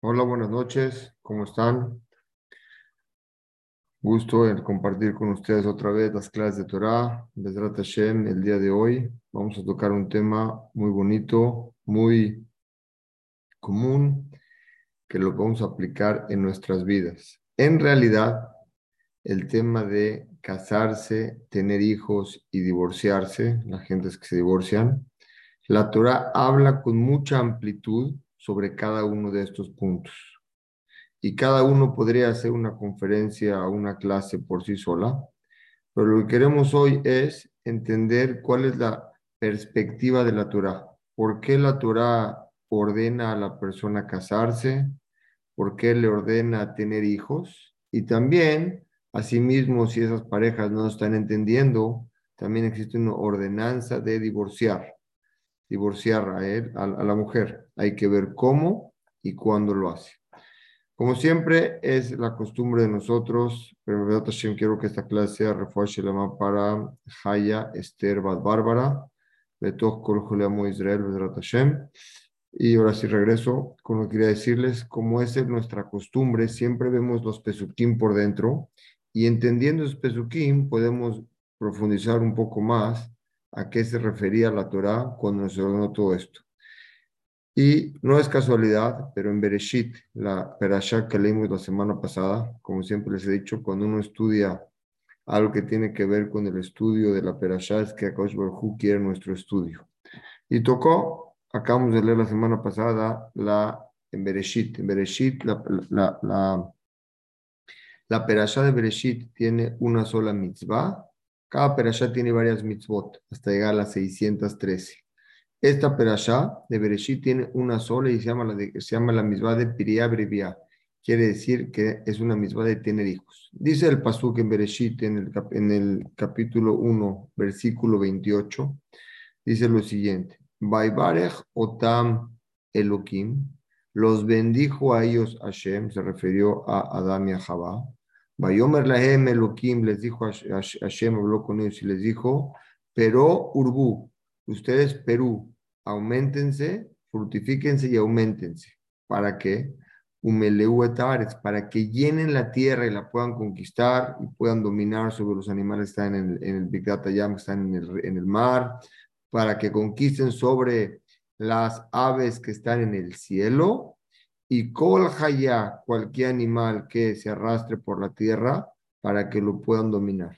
Hola, buenas noches, ¿cómo están? Gusto en compartir con ustedes otra vez las clases de Torah, Bezrat Hashem, el día de hoy. Vamos a tocar un tema muy bonito, muy común, que lo a aplicar en nuestras vidas. En realidad, el tema de casarse, tener hijos y divorciarse, la gente es que se divorcian, la Torah habla con mucha amplitud sobre cada uno de estos puntos. Y cada uno podría hacer una conferencia o una clase por sí sola, pero lo que queremos hoy es entender cuál es la perspectiva de la Torah. ¿Por qué la Torah ordena a la persona casarse? ¿Por qué le ordena tener hijos? Y también, asimismo, si esas parejas no están entendiendo, también existe una ordenanza de divorciar divorciar a él, a, la mujer. Hay que ver cómo y cuándo lo hace. Como siempre, es la costumbre de nosotros, pero quiero que esta clase sea la para Haya, Esther, Bad Bárbara, Israel, Hashem. Y ahora sí regreso con lo que quería decirles, como es nuestra costumbre, siempre vemos los pesukim por dentro y entendiendo esos pesukim podemos profundizar un poco más a qué se refería la Torá cuando se ordenó todo esto. Y no es casualidad, pero en Bereshit, la Perashá que leímos la semana pasada, como siempre les he dicho, cuando uno estudia algo que tiene que ver con el estudio de la Perashá, es que Akash Baruj quiere nuestro estudio. Y tocó, acabamos de leer la semana pasada, la en Bereshit. En Bereshit, la, la, la, la Perashá de Bereshit tiene una sola mitzvah cada perashá tiene varias mitzvot hasta llegar a las 613. Esta perashá de Bereshit tiene una sola y se llama la, de, se llama la mitzvah de Piriá Brevia. Quiere decir que es una mitzvah de tener hijos. Dice el pasuk en Bereshit, en el, en el capítulo 1, versículo 28, dice lo siguiente. Baibarech otam Elohim, los bendijo a ellos Hashem, se refirió a Adam y a Jabá. Bayomer Lahem Elohim les dijo, Hashem habló con ellos y les dijo, pero Urbu, ustedes Perú, aumentense, frutifíquense y aumentense. ¿Para qué? para que llenen la tierra y la puedan conquistar y puedan dominar sobre los animales que están en el, Big Data Yam, que están en el, mar, para que conquisten sobre las aves que están en el cielo y kol haya, cualquier animal que se arrastre por la tierra para que lo puedan dominar.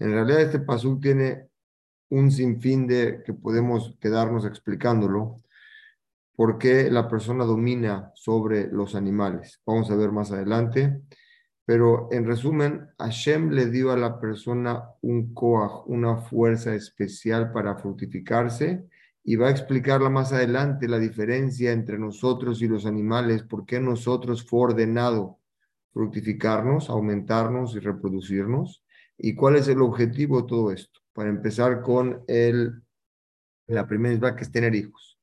En realidad este pasú tiene un sinfín de que podemos quedarnos explicándolo, por qué la persona domina sobre los animales. Vamos a ver más adelante. Pero en resumen, Hashem le dio a la persona un koach, una fuerza especial para fructificarse y va a explicarla más adelante la diferencia entre nosotros y los animales, por qué nosotros fue ordenado fructificarnos, aumentarnos y reproducirnos, y cuál es el objetivo de todo esto. Para empezar con el, la primera misma que es tener hijos.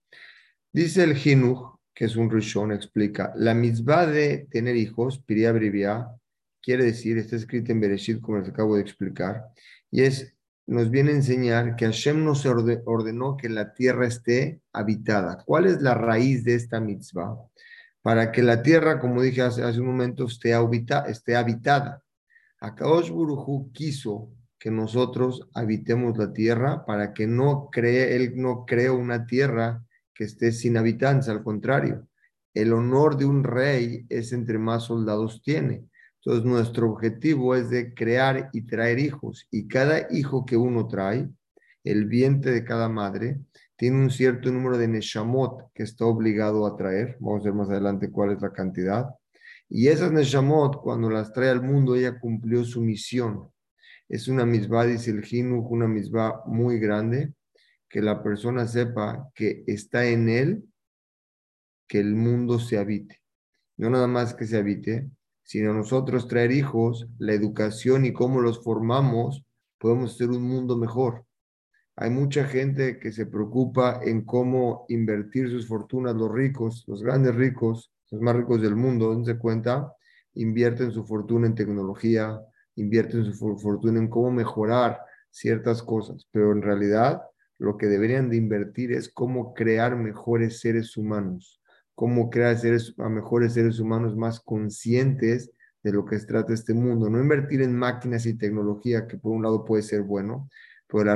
Dice el Jinuj, que es un Rishon, explica, la misma de tener hijos, piria brivia, quiere decir, está escrito en Bereshit, como les acabo de explicar, y es nos viene a enseñar que Hashem nos ordenó que la tierra esté habitada. ¿Cuál es la raíz de esta mitzvah? Para que la tierra, como dije hace, un momento, esté, habita, esté habitada. Akaosh Buruhu quiso que nosotros habitemos la tierra para que no cree, él no cree una tierra que esté sin habitantes, al contrario. El honor de un rey es entre más soldados tiene. Entonces, nuestro objetivo es de crear y traer hijos. Y cada hijo que uno trae, el vientre de cada madre, tiene un cierto número de neshamot que está obligado a traer. Vamos a ver más adelante cuál es la cantidad. Y esas neshamot, cuando las trae al mundo, ella cumplió su misión. Es una misbah, dice el Jinuj, una misbah muy grande, que la persona sepa que está en él que el mundo se habite. No nada más que se habite, sino nosotros traer hijos, la educación y cómo los formamos, podemos hacer un mundo mejor. Hay mucha gente que se preocupa en cómo invertir sus fortunas, los ricos, los grandes ricos, los más ricos del mundo, donde cuenta, invierten su fortuna en tecnología, invierten su fortuna en cómo mejorar ciertas cosas, pero en realidad lo que deberían de invertir es cómo crear mejores seres humanos, cómo crear seres, a mejores seres humanos más conscientes de lo que se trata este mundo. No invertir en máquinas y tecnología, que por un lado puede ser bueno, pero la,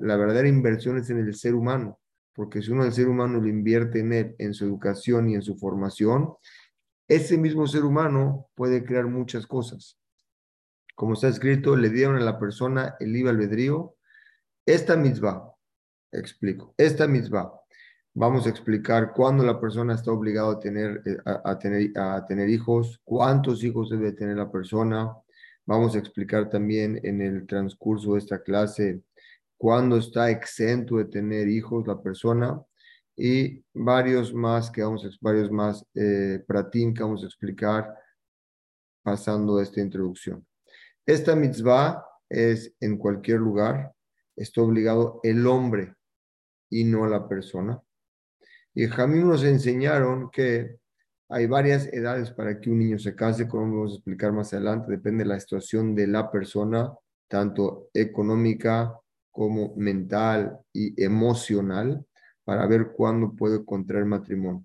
la, verdadera inversión es en el ser humano, porque si uno el ser humano lo invierte en él, en su educación y en su formación, ese mismo ser humano puede crear muchas cosas. Como está escrito, le dieron a la persona el libre albedrío. Esta misma, explico, esta misma, vamos a explicar cuándo la persona está obligada a tener, eh, a, tener, a tener hijos, cuántos hijos debe tener la persona. Vamos a explicar también en el transcurso de esta clase cuándo está exento de tener hijos la persona y varios más que vamos a, varios más eh, pratín que vamos a explicar pasando esta introducción. Esta mitzvah es en cualquier lugar, está obligado el hombre y no la persona. Y Jamín nos enseñaron que hay varias edades para que un niño se case, como vamos a explicar más adelante, depende de la situación de la persona, tanto económica como mental y emocional para ver cuándo puede contraer matrimonio.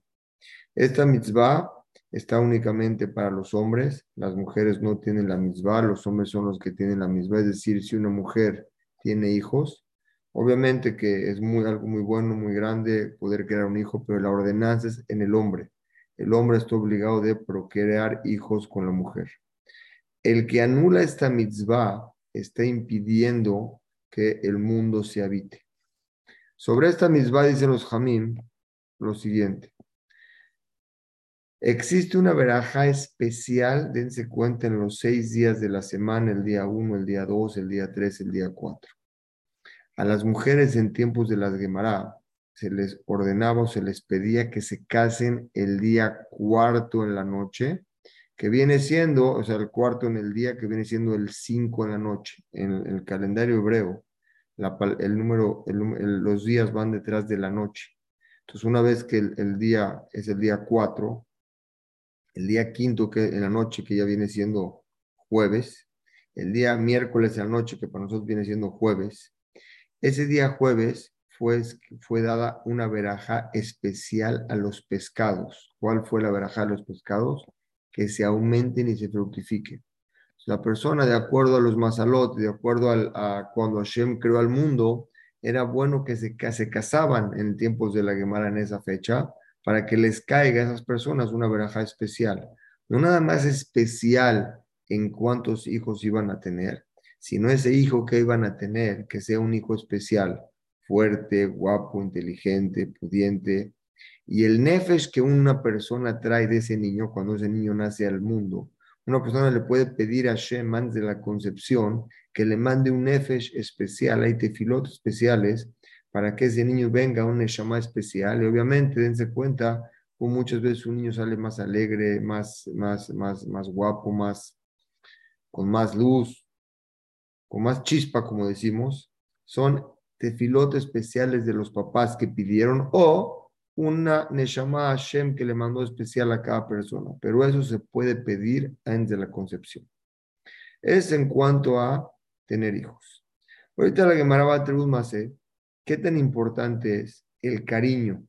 Esta mitzvah está únicamente para los hombres, las mujeres no tienen la mitzvah, los hombres son los que tienen la mitzvah, es decir, si una mujer tiene hijos, obviamente que es muy, algo muy bueno, muy grande poder crear un hijo, pero la ordenanza es en el hombre. El hombre está obligado de procrear hijos con la mujer. El que anula esta mitzvah está impidiendo que el mundo se habite. Sobre esta misma dicen los Jamim lo siguiente. Existe una veraja especial, dense cuenta, en los seis días de la semana, el día 1, el día 2, el día 3, el día 4. A las mujeres en tiempos de las Gemara se les ordenaba o se les pedía que se casen el día cuarto en la noche, que viene siendo, o sea, el cuarto en el día que viene siendo el 5 en la noche, en el calendario hebreo el número, los días van detrás de la noche. Entonces, una vez que el, día es el día 4, el día quinto que en la noche, que ya viene siendo jueves, el día miércoles en la noche, que para nosotros viene siendo jueves, ese día jueves fue, fue dada una veraja especial a los pescados. ¿Cuál fue la veraja a los pescados? Que se aumenten y se fructifiquen. La persona, de acuerdo a los masalot, de acuerdo a cuando Hashem creó al mundo, era bueno que se, se casaban en tiempos de la Gemara en esa fecha para que les caiga a esas personas una veraja especial. No nada más especial en cuántos hijos iban a tener, sino ese hijo que iban a tener, que sea un hijo especial, fuerte, guapo, inteligente, pudiente. Y el nefesh que una persona trae de ese niño cuando ese niño nace al mundo, una persona le puede pedir a Shem antes de la concepción que le mande un nefesh especial, hay tefilot especiales, para que ese niño venga a un neshama especial. Y obviamente, dense cuenta, como muchas veces un niño sale más alegre, más, más, más, más guapo, más, con más luz, con más chispa, como decimos, son tefilot especiales de los papás que pidieron o una Neshama Hashem que le mandó especial a cada persona, pero eso se puede pedir antes de la concepción. Es en cuanto a tener hijos. Ahorita la Gemara va a más, ¿qué tan importante es el cariño?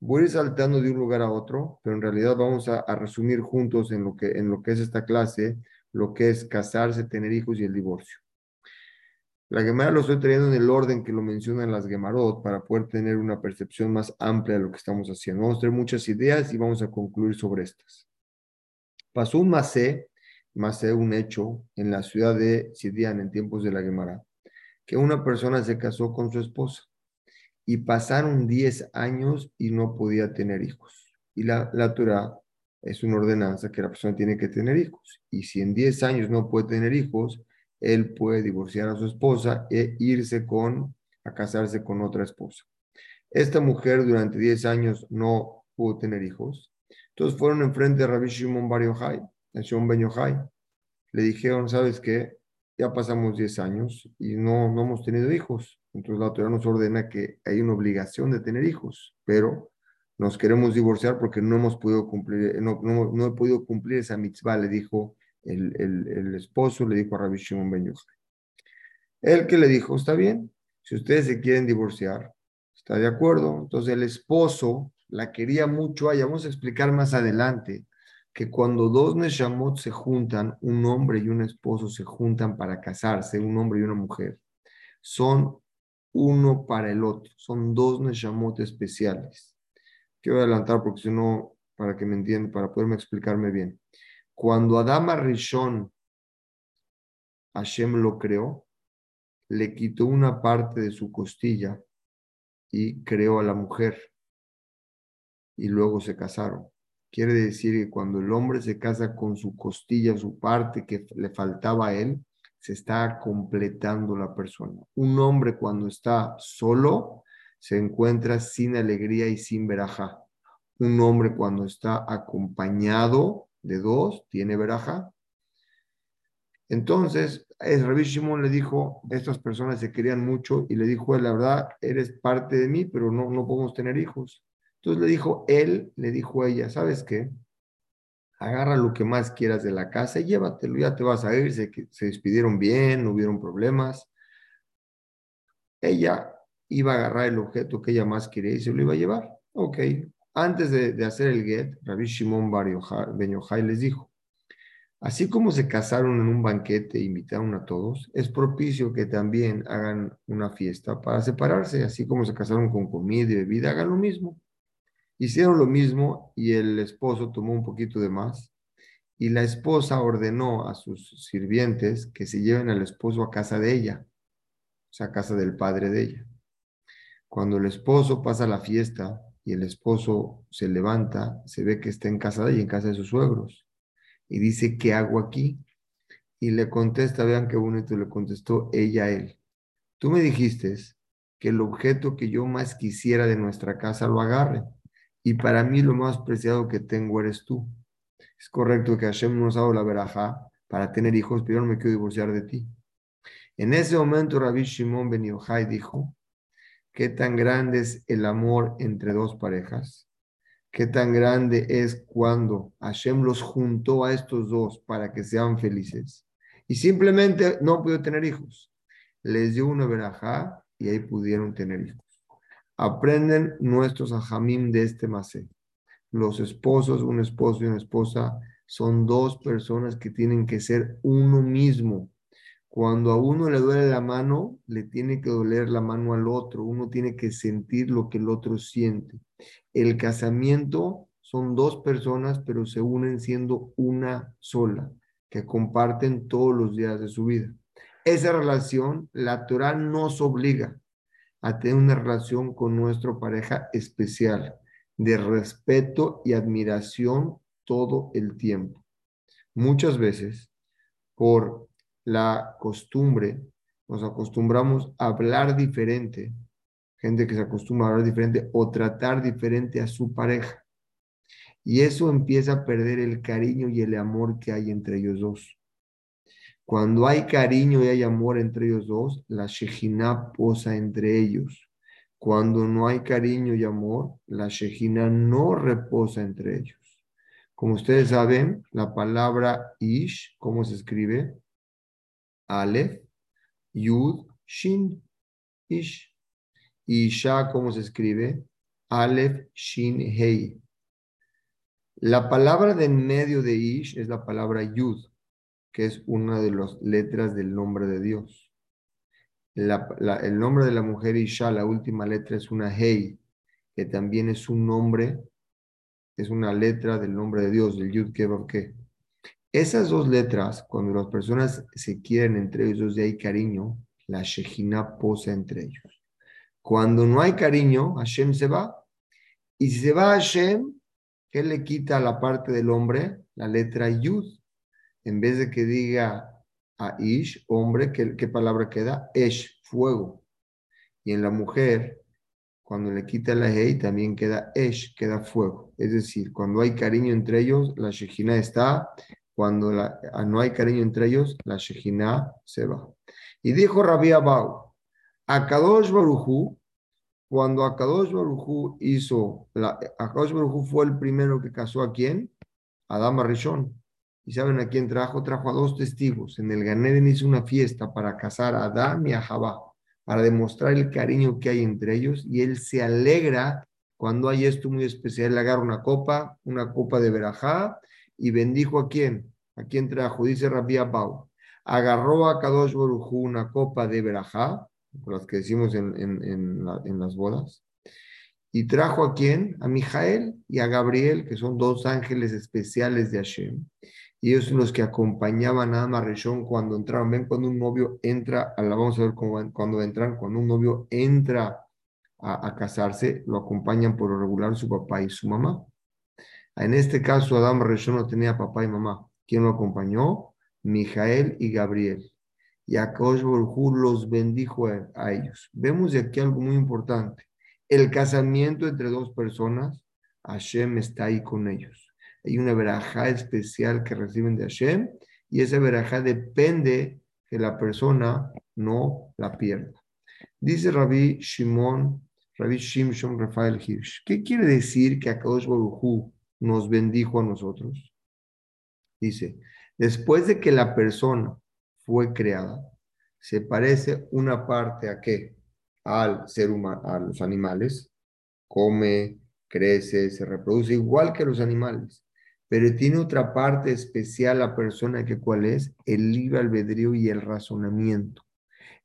Voy a ir saltando de un lugar a otro, pero en realidad vamos a, resumir juntos en lo, que, en lo que es esta clase, lo que es casarse, tener hijos y el divorcio. La Gemara lo estoy trayendo en el orden que lo mencionan las Gemarot para poder tener una percepción más amplia de lo que estamos haciendo. Vamos a tener muchas ideas y vamos a concluir sobre estas. Pasó un Masé, Masé un hecho en la ciudad de Sidian en tiempos de la Gemara, que una persona se casó con su esposa y pasaron 10 años y no podía tener hijos. Y la, la Torah es una ordenanza que la persona tiene que tener hijos. Y si en 10 años no puede tener hijos, él puede divorciar a su esposa e irse con, a casarse con otra esposa. Esta mujer durante 10 años no pudo tener hijos. Entonces fueron enfrente de Rabbi Shimon Bar Yochai, Shimon Ben Yochai. Le dijeron, ¿sabes qué? Ya pasamos 10 años y no, no hemos tenido hijos. Entonces la autoridad nos ordena que hay una obligación de tener hijos, pero nos queremos divorciar porque no hemos podido cumplir, no, no, he podido cumplir esa mitzvah, le dijo el, esposo le dijo a Rabbi Shimon Ben Yochai. Él que le dijo, está bien, si ustedes se quieren divorciar, está de acuerdo. Entonces el esposo, la quería mucho. Vamos a explicar más adelante que cuando dos Neshamot se juntan, un hombre y un esposo se juntan para casarse, un hombre y una mujer, son uno para el otro, son dos Neshamot especiales. Quiero adelantar porque si no, para que me entiendan, para poderme explicarme bien. Cuando Adama Rishon Hashem lo creó, le quitó una parte de su costilla y creó a la mujer. Y luego se casaron. Quiere decir que cuando el hombre se casa con su costilla, su parte que le faltaba a él, se está completando la persona. Un hombre cuando está solo se encuentra sin alegría y sin veraja. Un hombre cuando está acompañado de dos tiene veraja. Entonces, el Rabbi Shimon le dijo, estas personas se querían mucho y le dijo, la verdad, eres parte de mí, pero no, no podemos tener hijos. Entonces le dijo, él le dijo a ella, ¿sabes qué? Agarra lo que más quieras de la casa y llévatelo, ya te vas a ir, se, se despidieron bien, no hubieron problemas. Ella iba a agarrar el objeto que ella más quería y se lo iba a llevar. Ok, antes de, hacer el get, Rabbi Shimon Bar les dijo, así como se casaron en un banquete e invitaron a todos, es propicio que también hagan una fiesta para separarse, así como se casaron con comida y bebida, hagan lo mismo. Hicieron lo mismo y el esposo tomó un poquito de más y la esposa ordenó a sus sirvientes que se lleven al esposo a casa de ella, o sea, a casa del padre de ella. Cuando el esposo pasa la fiesta y el esposo se levanta, se ve que está en casa de ella, en casa de sus suegros, y dice, ¿qué hago aquí? Y le contesta, vean qué bonito le contestó ella a él. Tú me dijiste que el objeto que yo más quisiera de nuestra casa lo agarre y para mí lo más preciado que tengo eres tú. Es correcto que Hashem nos ha dado la veraja para tener hijos, pero no me quiero divorciar de ti. En ese momento Rabbi Shimon Ben Yochai dijo, ¿qué tan grande es el amor entre dos parejas? ¿Qué tan grande es cuando Hashem los juntó a estos dos para que sean felices? Y simplemente no pudo tener hijos. Les dio una verajá y ahí pudieron tener hijos. Aprenden nuestros ajamim de este masé. Los esposos, un esposo y una esposa, son dos personas que tienen que ser uno mismo. Cuando a uno le duele la mano, le tiene que doler la mano al otro. Uno tiene que sentir lo que el otro siente. El casamiento son dos personas, pero se unen siendo una sola, que comparten todos los días de su vida. Esa relación, la Torah nos obliga a tener una relación con nuestra pareja especial, de respeto y admiración todo el tiempo. Muchas veces, por la costumbre, nos acostumbramos a hablar diferente, gente que se acostumbra a hablar diferente o tratar diferente a su pareja. Y eso empieza a perder el cariño y el amor que hay entre ellos dos. Cuando hay cariño y hay amor entre ellos dos, la Shejina posa entre ellos. Cuando no hay cariño y amor, la Shejina no reposa entre ellos. Como ustedes saben, la palabra Ish, ¿cómo se escribe? Aleph, Yud, Shin, Ish. Isha, ¿cómo se escribe? Aleph, Shin, Hei. La palabra de en medio de Ish es la palabra Yud que es una de las letras del nombre de Dios. el nombre de la mujer Isha, la última letra es una Hei, que también es un nombre, es una letra del nombre de Dios, del Yud Ke Esas dos letras, cuando las personas se quieren entre ellos y hay cariño, la Shejina posa entre ellos. Cuando no hay cariño, Hashem se va. Y si se va Hashem, ¿qué le quita a la parte del hombre? La letra Yud en vez de que diga a Ish, hombre, ¿qué, palabra queda? Esh, fuego. Y en la mujer, cuando le quita la Hei, también queda Esh, queda fuego. Es decir, cuando hay cariño entre ellos, la Shejina está. Cuando ah, no hay cariño entre ellos, la Shejina se va. Y dijo Rabbi Abau, Akadosh Baruchu, cuando Akadosh Baruchu hizo, la, Akadosh Baruchu fue el primero que casó a quién? Adama Rishon. ¿Y saben a quién trajo? Trajo a dos testigos. En el Ganeden hizo una fiesta para casar a Adán y a Jabá, para demostrar el cariño que hay entre ellos. Y él se alegra cuando hay esto muy especial, él agarra una copa, una copa de verajá, y bendijo a quién? ¿A quién trajo? Dice Rabbi Abau. Agarró a Kadosh Borujú una copa de verajá, por las que decimos en, en las bodas, y trajo a quién? A Mijael y a Gabriel, que son dos ángeles especiales de Hashem. Y ellos son los que acompañaban a Amarreshón cuando entraron. Ven cuando un novio entra, a vamos a ver cómo, cuando entran, cuando un novio entra a, casarse, lo acompañan por regular su papá y su mamá. En este caso, Adam Reshón no tenía papá y mamá. ¿Quién lo acompañó? Mijael y Gabriel. Y a los bendijo a ellos. Vemos de aquí algo muy importante el casamiento entre dos personas, Hashem está ahí con ellos. Hay una verajá especial que reciben de Hashem y esa verajá depende que la persona no la pierda. Dice Rabbi Shimon, Rabbi Shimshon Rafael Hirsch, ¿qué quiere decir que Akadosh Baruj nos bendijo a nosotros? Dice, después de que la persona fue creada, se parece una parte a qué? al ser humano, a los animales, come, crece, se reproduce igual que los animales, pero tiene otra parte especial la persona que cuál es el libre albedrío y el razonamiento.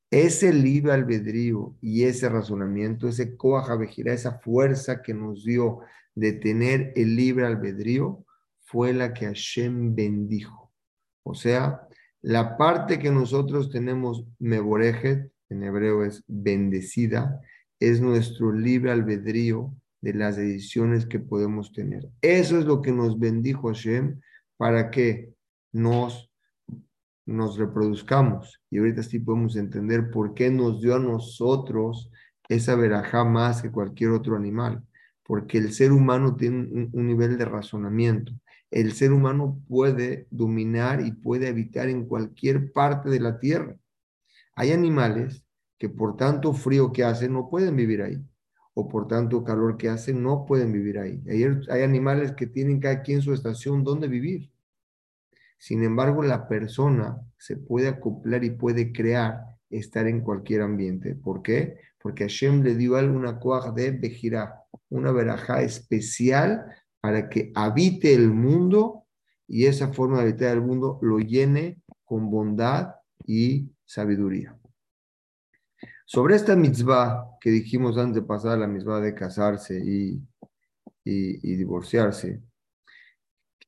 Ese libre albedrío y ese razonamiento, ese coajabejira, esa fuerza que nos dio de tener el libre albedrío, fue la que Hashem bendijo. O sea, la parte que nosotros tenemos meborejet, en hebreo es bendecida, es nuestro libre albedrío de las decisiones que podemos tener. Eso es lo que nos bendijo Hashem para que nos, nos reproduzcamos. Y ahorita sí podemos entender por qué nos dio a nosotros esa verajá más que cualquier otro animal. Porque el ser humano tiene un nivel de razonamiento. El ser humano puede dominar y puede habitar en cualquier parte de la tierra. Hay animales que por tanto frío que hacen no pueden vivir ahí, o por tanto calor que hacen no pueden vivir ahí. Hay, hay animales que tienen cada quien su estación donde vivir. Sin embargo, la persona se puede acoplar y puede crear estar en cualquier ambiente. ¿Por qué? Porque Hashem le dio alguna coaja de Bejirá, una verajá especial para que habite el mundo y esa forma de habitar el mundo lo llene con bondad y sabiduría. Sobre esta mitzvah que dijimos antes de pasar, la mitzvah de casarse y, y, divorciarse,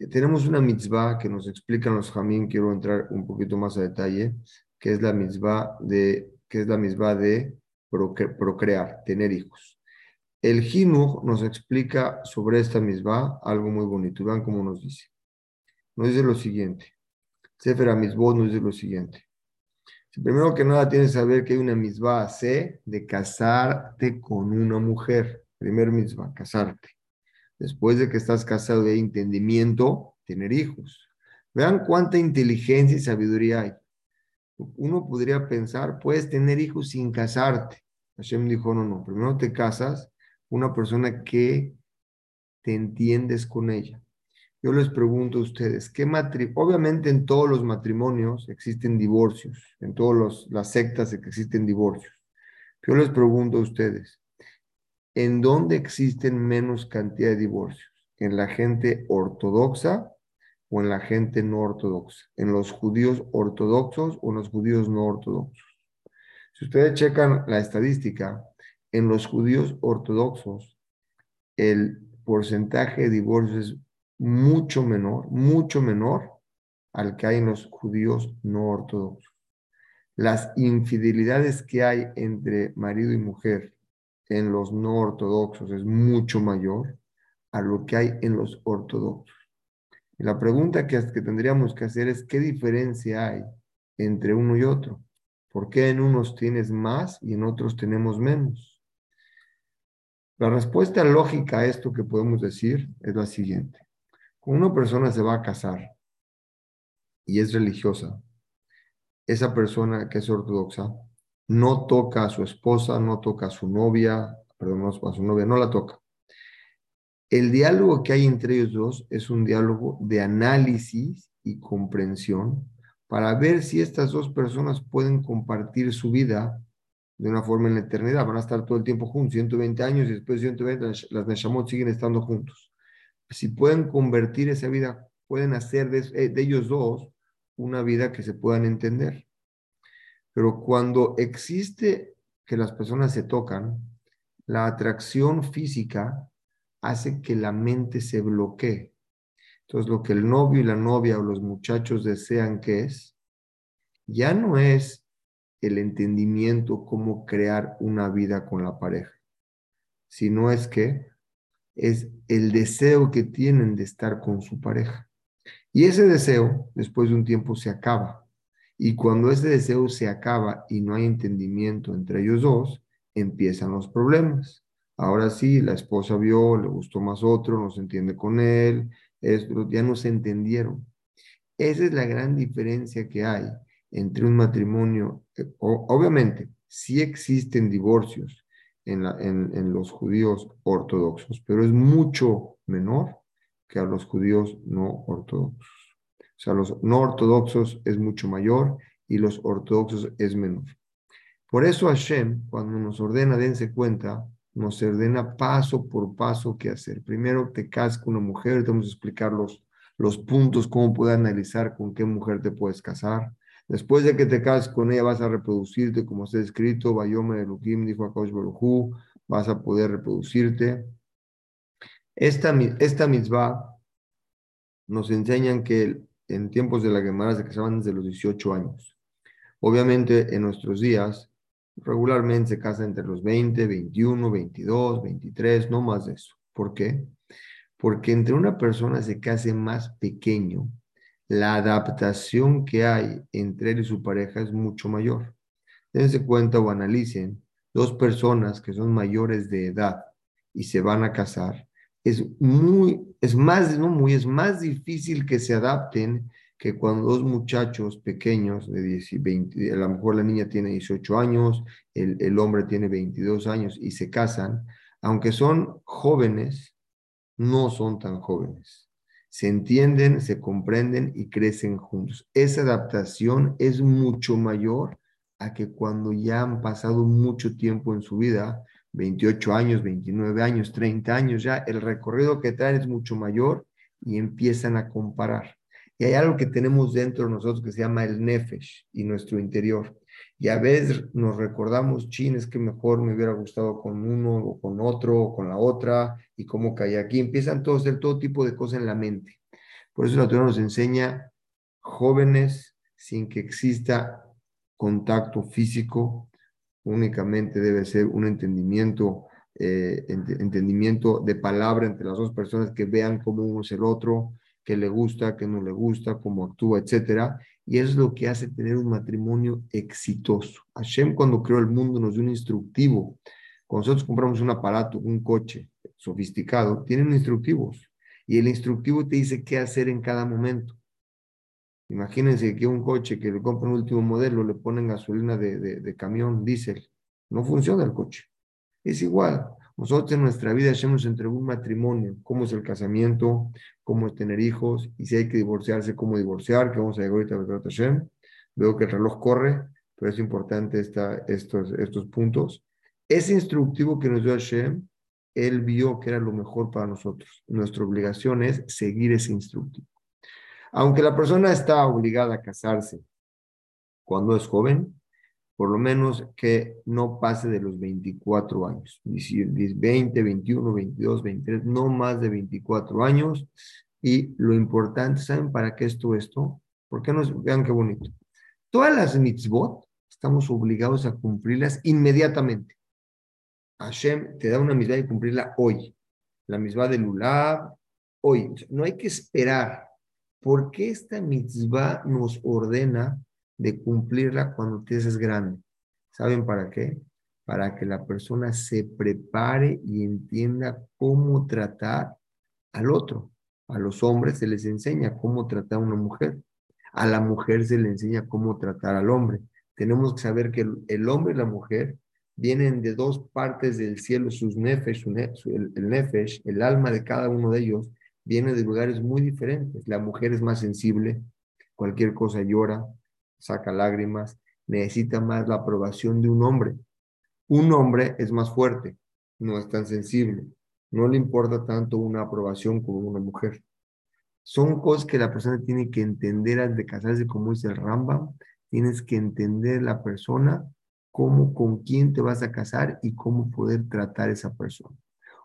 tenemos una mitzvah que nos explican los jamín, quiero entrar un poquito más a detalle, que es la mitzvah de, que es la mitzvah de procrear, tener hijos. El Jinuj nos explica sobre esta mitzvah algo muy bonito. Vean cómo nos dice. Nos dice lo siguiente. Sefer Mitzvot nos dice lo siguiente. Primero que nada tienes que saber que hay una misma C de casarte con una mujer. Primer misma, casarte. Después de que estás casado hay entendimiento, tener hijos. Vean cuánta inteligencia y sabiduría hay. Uno podría pensar, puedes tener hijos sin casarte. Hashem dijo, no, no, primero te casas una persona que te entiendes con ella. Yo les pregunto a ustedes, ¿qué matrimonio? Obviamente en todos los matrimonios existen divorcios, en todas las sectas existen divorcios. Yo les pregunto a ustedes, ¿en dónde existen menos cantidad de divorcios? ¿En la gente ortodoxa o en la gente no ortodoxa? ¿En los judíos ortodoxos o en los judíos no ortodoxos? Si ustedes checan la estadística, en los judíos ortodoxos el porcentaje de divorcios es mucho menor, mucho menor al que hay en los judíos no ortodoxos. Las infidelidades que hay entre marido y mujer en los no ortodoxos es mucho mayor a lo que hay en los ortodoxos. Y la pregunta que, que tendríamos que hacer es, ¿qué diferencia hay entre uno y otro? ¿Por qué en unos tienes más y en otros tenemos menos? La respuesta lógica a esto que podemos decir es la siguiente. Cuando una persona se va a casar y es religiosa, esa persona que es ortodoxa no toca a su esposa, no toca a su novia, perdón, no a su novia, no la toca. El diálogo que hay entre ellos dos es un diálogo de análisis y comprensión para ver si estas dos personas pueden compartir su vida de una forma en la eternidad, van a estar todo el tiempo juntos, 120 años y después de 120 las Neshamot siguen estando juntos. Si pueden convertir esa vida, pueden hacer de, eh, de ellos dos una vida que se puedan entender. Pero cuando existe que las personas se tocan, la atracción física hace que la mente se bloquee. Entonces, lo que el novio y la novia o los muchachos desean que es, ya no es el entendimiento cómo crear una vida con la pareja, sino es que es el deseo que tienen de estar con su pareja. Y ese deseo, después de un tiempo, se acaba. Y cuando ese deseo se acaba y no hay entendimiento entre ellos dos, empiezan los problemas. Ahora sí, la esposa vio, le gustó más otro, no se entiende con él, esto, ya no se entendieron. Esa es la gran diferencia que hay entre un matrimonio. Eh, obviamente, sí existen divorcios en, los judíos ortodoxos, pero es mucho menor que a los judíos no ortodoxos. O sea, los no ortodoxos es mucho mayor y los ortodoxos es menor. Por eso Hashem, cuando nos ordena, dense cuenta, nos ordena paso por paso qué hacer. Primero te casas con una mujer, te vamos a explicar los, los puntos, cómo puedes analizar con qué mujer te puedes casar. Después de que te cases con ella, vas a reproducirte, como está escrito, Bayome Elohim, dijo Akash Baruchu, vas a poder reproducirte. Esta, esta mitzvah nos enseñan que en tiempos de la Gemara se casaban desde los 18 años. Obviamente en nuestros días regularmente se casan entre los 20, 21, 22, 23, no más de eso. ¿Por qué? Porque entre una persona se case más pequeño, la adaptación que hay entre él y su pareja es mucho mayor. Dense cuenta o analicen dos personas que son mayores de edad y se van a casar, es muy, es más, no muy, es más difícil que se adapten que cuando dos muchachos pequeños de 10 20, a lo mejor la niña tiene 18 años, el, el hombre tiene 22 años y se casan, aunque son jóvenes, no son tan jóvenes. Se entienden, se comprenden y crecen juntos. Esa adaptación es mucho mayor a que cuando ya han pasado mucho tiempo en su vida 28 años, 29 años, 30 años, ya el recorrido que traen es mucho mayor y empiezan a comparar. Y hay algo que tenemos dentro de nosotros que se llama el nefesh y nuestro interior. Y a veces nos recordamos, chin, es que mejor me hubiera gustado con uno o con otro o con la otra y cómo caí aquí. Empiezan todos a hacer todo tipo de cosas en la mente. Por eso la teoría nos enseña jóvenes sin que exista contacto físico, únicamente debe ser un entendimiento, eh, entendimiento de palabra entre las dos personas que vean cómo uno es el otro, que le gusta, que no le gusta, cómo actúa, etcétera. Y es lo que hace tener un matrimonio exitoso. Hashem cuando creó el mundo nos dio un instructivo. Cuando nosotros compramos un aparato, un coche sofisticado, tienen instructivos. Y el instructivo te dice qué hacer en cada momento. Imagínense que un coche que le compran último modelo, le ponen gasolina de, de, camión, diésel. No funciona el coche. Es igual. Nosotros en nuestra vida hacemos entre un matrimonio, cómo es el casamiento, cómo es tener hijos, y si hay que divorciarse, cómo divorciar, que vamos a llegar ahorita a Hashem. Veo que el reloj corre, pero es importante esta, estos, estos puntos. Ese instructivo que nos dio Hashem, él vio que era lo mejor para nosotros. Nuestra obligación es seguir ese instructivo. Aunque la persona está obligada a casarse cuando es joven, por lo menos que no pase de los 24 años, 20, 21, 22, 23, no más de 24 años. Y lo importante, ¿saben para qué es todo esto? Porque nos vean qué bonito. Todas las mitzvot estamos obligados a cumplirlas inmediatamente. Hashem te da una mitzvah y cumplirla hoy. La mitzvah de Lulab, hoy. No hay que esperar ¿Por qué esta mitzvah nos ordena de cumplirla cuando te haces grande? ¿Saben para qué? Para que la persona se prepare y entienda cómo tratar al otro. A los hombres se les enseña cómo tratar a una mujer. A la mujer se le enseña cómo tratar al hombre. Tenemos que saber que el hombre y la mujer vienen de dos partes del cielo, sus nefesh, el, el nefesh, el alma de cada uno de ellos, viene de lugares muy diferentes. La mujer es más sensible, cualquier cosa llora, saca lágrimas, necesita más la aprobación de un hombre. Un hombre es más fuerte, no es tan sensible, no le importa tanto una aprobación como una mujer. Son cosas que la persona tiene que entender antes de casarse, como dice el Rambam. Tienes que entender la persona, cómo, con quién te vas a casar y cómo poder tratar a esa persona.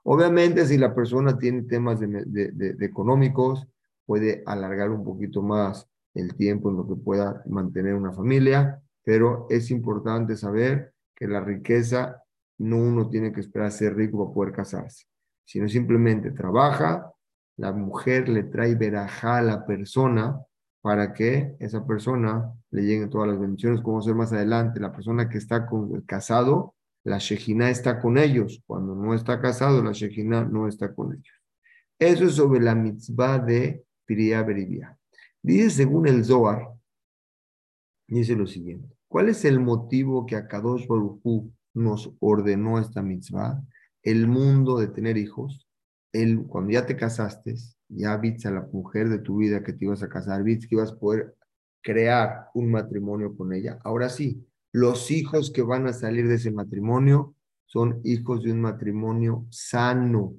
Obviamente, si la persona tiene temas de, económicos, puede alargar un poquito más el tiempo en lo que pueda mantener una familia, pero es importante saber que la riqueza no uno tiene que esperar a ser rico para poder casarse, sino simplemente trabaja, la mujer le trae verajá a la persona para que esa persona le lleguen todas las bendiciones, como ser más adelante, la persona que está con el casado, la Shejina está con ellos, cuando no está casado, la Shejina no está con ellos. Eso es sobre la mitzvah de Piriya Beribia. Dice según el Zohar, dice lo siguiente, ¿cuál es el motivo que Akadosh Baruj nos ordenó esta mitzvah? El mundo de tener hijos cuando ya te casaste, ya viste a la mujer de tu vida que te ibas a casar, viste que ibas a poder crear un matrimonio con ella. Ahora sí, los hijos que van a salir de ese matrimonio son hijos de un matrimonio sano,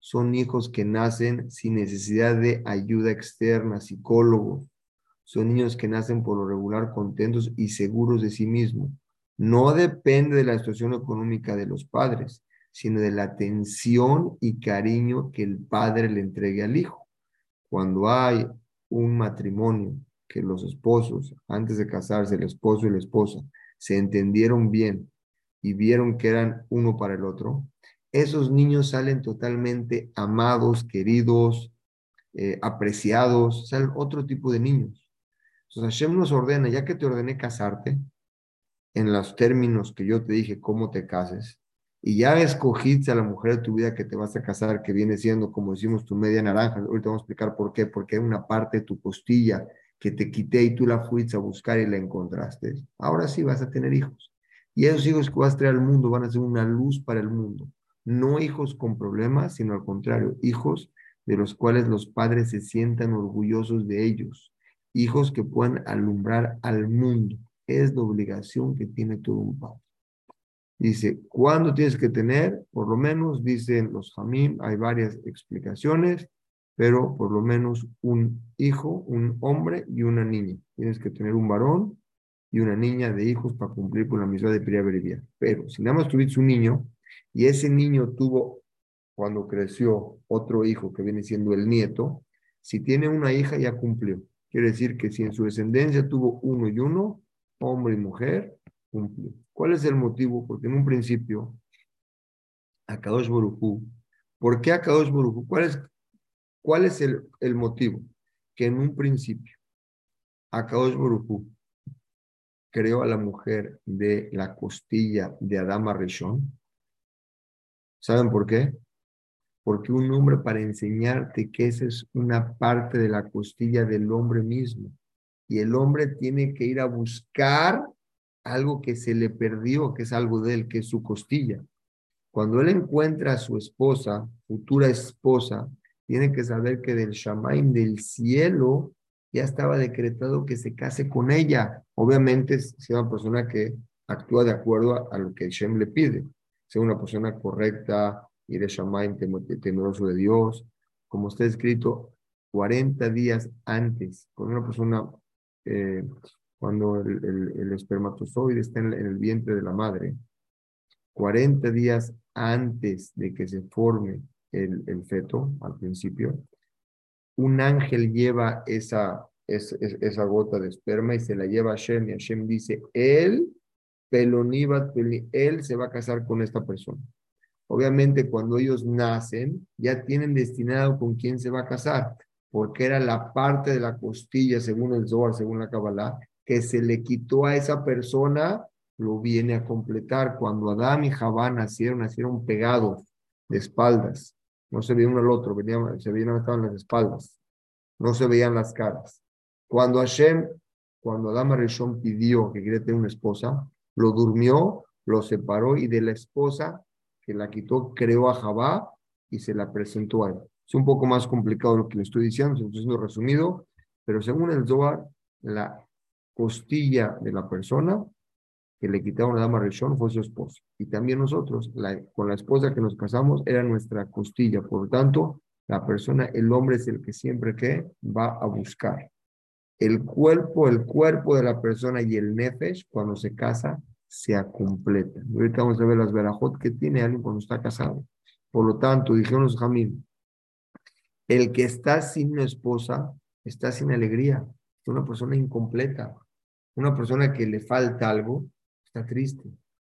son hijos que nacen sin necesidad de ayuda externa, psicólogos, son niños que nacen por lo regular contentos y seguros de sí mismos. No depende de la situación económica de los padres, sino de la atención y cariño que el padre le entregue al hijo. Cuando hay un matrimonio que los esposos, antes de casarse, el esposo y la esposa, se entendieron bien y vieron que eran uno para el otro, esos niños salen totalmente amados, queridos, eh, apreciados, salen otro tipo de niños. Entonces Hashem nos ordena, ya que te ordené casarte, en los términos que yo te dije cómo te cases, y ya escogiste a la mujer de tu vida que te vas a casar, que viene siendo, como decimos, tu media naranja. Ahorita vamos a explicar por qué. Porque hay una parte de tu costilla que te quité y tú la fuiste a buscar y la encontraste. Ahora sí vas a tener hijos. Y esos hijos que vas a traer al mundo van a ser una luz para el mundo. No hijos con problemas, sino al contrario, hijos de los cuales los padres se sientan orgullosos de ellos. Hijos que puedan alumbrar al mundo. Es la obligación que tiene todo un padre. Dice, ¿cuándo tienes que tener? Por lo menos, dicen los Jamim, hay varias explicaciones, pero por lo menos un hijo, un hombre y una niña. Tienes que tener un varón y una niña de hijos para cumplir con la misma de Priya Pero si nada más tuviste un niño y ese niño tuvo, cuando creció, otro hijo que viene siendo el nieto, si tiene una hija ya cumplió. Quiere decir que si en su descendencia tuvo uno y uno, hombre y mujer, cumplió. ¿Cuál es el motivo? Porque en un principio, Akadosh Borujú, ¿por qué Akadosh Borujú? ¿Cuál es, cuál es el, el motivo? Que en un principio, Akadosh Borujú creó a la mujer de la costilla de Adama Rishon. ¿Saben por qué? Porque un hombre para enseñarte que esa es una parte de la costilla del hombre mismo. Y el hombre tiene que ir a buscar algo que se le perdió, que es algo de él, que es su costilla. Cuando él encuentra a su esposa, futura esposa, tiene que saber que del Shamaim del cielo ya estaba decretado que se case con ella. Obviamente, sea una persona que actúa de acuerdo a, lo que Shem le pide, sea una persona correcta, y de Shamaim temeroso de Dios, como está escrito 40 días antes, con una persona eh, cuando el, espermatozoide está en el, vientre de la madre, 40 días antes de que se forme el, feto, al principio, un ángel lleva esa, esa, gota de esperma y se la lleva a Hashem y Hashem dice, él, Pelonibat, él se va a casar con esta persona. Obviamente cuando ellos nacen, ya tienen destinado con quién se va a casar, porque era la parte de la costilla, según el Zohar, según la Kabbalah, que se le quitó a esa persona, lo viene a completar. Cuando Adán y Jabá nacieron, nacieron pegados de espaldas. No se veían uno al otro, venían, se veían estaban las espaldas. No se veían las caras. Cuando Hashem, cuando Adán pidió que quería tener una esposa, lo durmió, lo separó y de la esposa que la quitó, creó a Jabá y se la presentó a él. Es un poco más complicado lo que le estoy diciendo, estoy diciendo resumido, pero según el Zohar, la costilla de la persona que le quitaron a Dama Rishon fue su esposa. Y también nosotros, con la esposa que nos casamos, era nuestra costilla. Por lo tanto, la persona, el hombre es el que siempre que va a buscar. El cuerpo, el cuerpo de la persona y el nefesh, cuando se casa, se completa. ahorita vamos a ver las verajot que tiene alguien cuando está casado. Por lo tanto, dijeron los Jamil, el que está sin una esposa está sin alegría. Es una persona incompleta. Una persona que le falta algo está triste.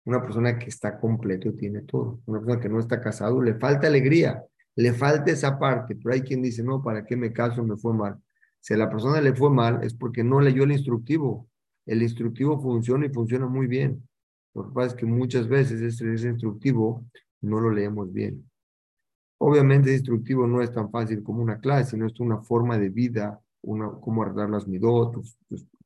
Una persona que está completo tiene todo. Una persona que no está casado le falta alegría, le falta esa parte. Pero hay quien dice, no, ¿para qué me caso? Me fue mal. Si a la persona le fue mal es porque no leyó el instructivo. El instructivo funciona y funciona muy bien. Lo que pasa es que muchas veces ese, ese instructivo no lo leemos bien. Obviamente ese instructivo no es tan fácil como una clase, sino es una forma de vida, una, cómo arreglar las midot,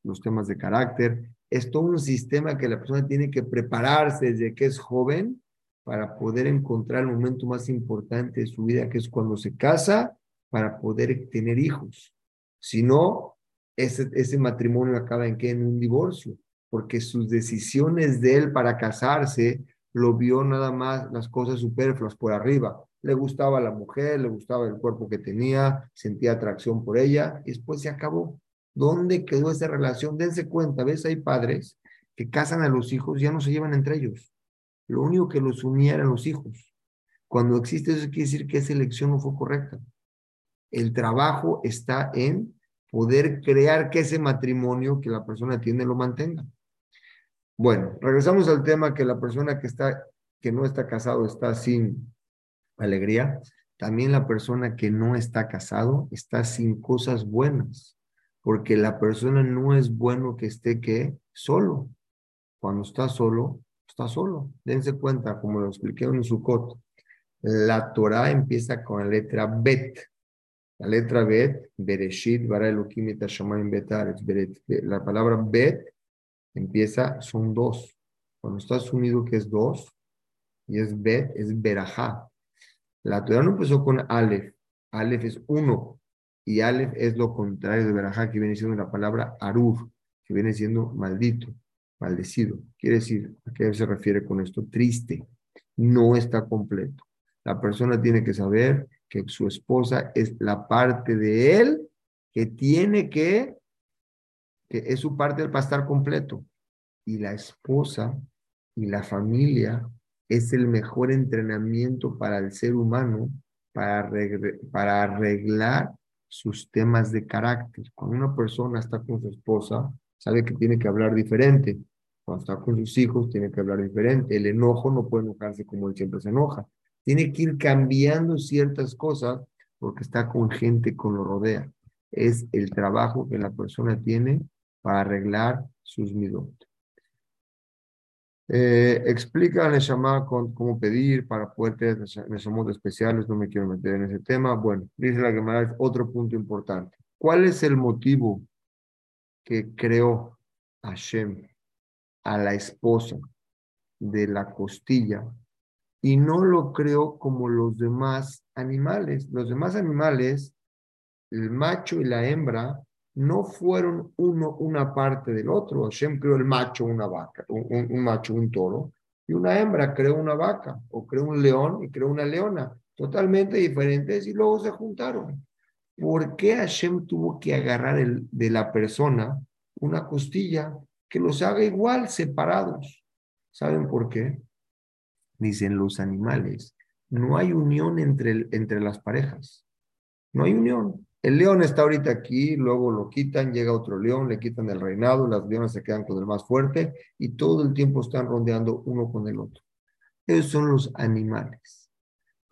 los temas de carácter, es todo un sistema que la persona tiene que prepararse desde que es joven para poder encontrar el momento más importante de su vida, que es cuando se casa, para poder tener hijos. Si no, ese, matrimonio acaba en qué? En un divorcio, porque sus decisiones de él para casarse lo vio nada más las cosas superfluas por arriba. Le gustaba la mujer, le gustaba el cuerpo que tenía, sentía atracción por ella y después se acabó. ¿Dónde quedó esa relación? Dense cuenta, ¿ves? Hay padres que casan a los hijos, ya no se llevan entre ellos. Lo único que los unía eran los hijos. Cuando existe eso quiere decir que esa elección no fue correcta. El trabajo está en poder crear que ese matrimonio que la persona tiene lo mantenga. Bueno, regresamos al tema que la persona que está que no está casado está sin alegría. También la persona que no está casado está sin cosas buenas porque la persona no es bueno que esté que solo. Cuando está solo, está solo. Dense cuenta, como lo expliqué en Sukkot, la Torah empieza con la letra Bet. La letra Bet, Bereshit, Bara Elohim Betaret. La palabra Bet empieza, son dos. Cuando está asumido que es dos, y es Bet, es Berajá. La Torah no empezó con Aleph. Aleph es uno. Y Aleph es lo contrario de Berajá, que viene siendo la palabra Arur, que viene siendo maldito, maldecido. Quiere decir, ¿a qué se refiere con esto? Triste. No está completo. La persona tiene que saber que su esposa es la parte de él que tiene que, que es su parte del para estar completo. Y la esposa y la familia es el mejor entrenamiento para el ser humano para, para arreglar sus temas de carácter. Cuando una persona está con su esposa, sabe que tiene que hablar diferente. Cuando está con sus hijos, tiene que hablar diferente. El enojo no puede enojarse como él siempre se enoja. Tiene que ir cambiando ciertas cosas porque está con gente que lo rodea. Es el trabajo que la persona tiene para arreglar sus midot. Eh, explica a Neshama cómo pedir para poder tener Neshamot especiales, no me quiero meter en ese tema. Bueno, dice la Gemara, es otro punto importante. ¿Cuál es el motivo que creó Hashem a la esposa de la costilla y no lo creó como los demás animales? Los demás animales, el macho y la hembra, no fueron uno una parte del otro. Hashem creó el macho una vaca, un, macho un toro, y una hembra creó una vaca, o creó un león y creó una leona, totalmente diferentes, y luego se juntaron. ¿Por qué Hashem tuvo que agarrar el, de la persona una costilla que los haga igual, separados? ¿Saben por qué? Dicen los animales, no hay unión entre, entre las parejas. No hay unión. El león está ahorita aquí, luego lo quitan, llega otro león, le quitan el reinado, las leonas se quedan con el más fuerte y todo el tiempo están rondeando uno con el otro. Esos son los animales.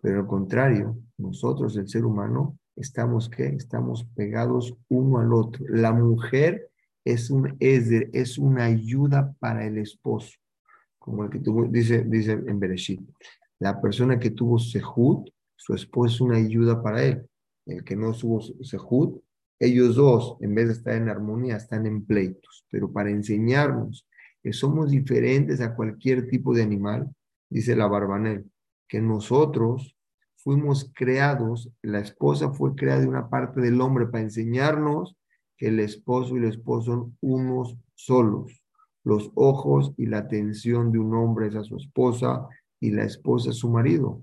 Pero al contrario, nosotros, el ser humano, estamos. Estamos pegados uno al otro. La mujer es un es una ayuda para el esposo. Como el que tuvo, dice, dice en Bereshit. La persona que tuvo Sehut, su esposo es una ayuda para él el que no subo sehut, ellos dos, en vez de estar en armonía, están en pleitos. Pero para enseñarnos que somos diferentes a cualquier tipo de animal, dice la Barbanel, que nosotros fuimos creados, la esposa fue creada de una parte del hombre para enseñarnos que el esposo y el esposo son unos solos. Los ojos y la atención de un hombre es a su esposa y la esposa es su marido.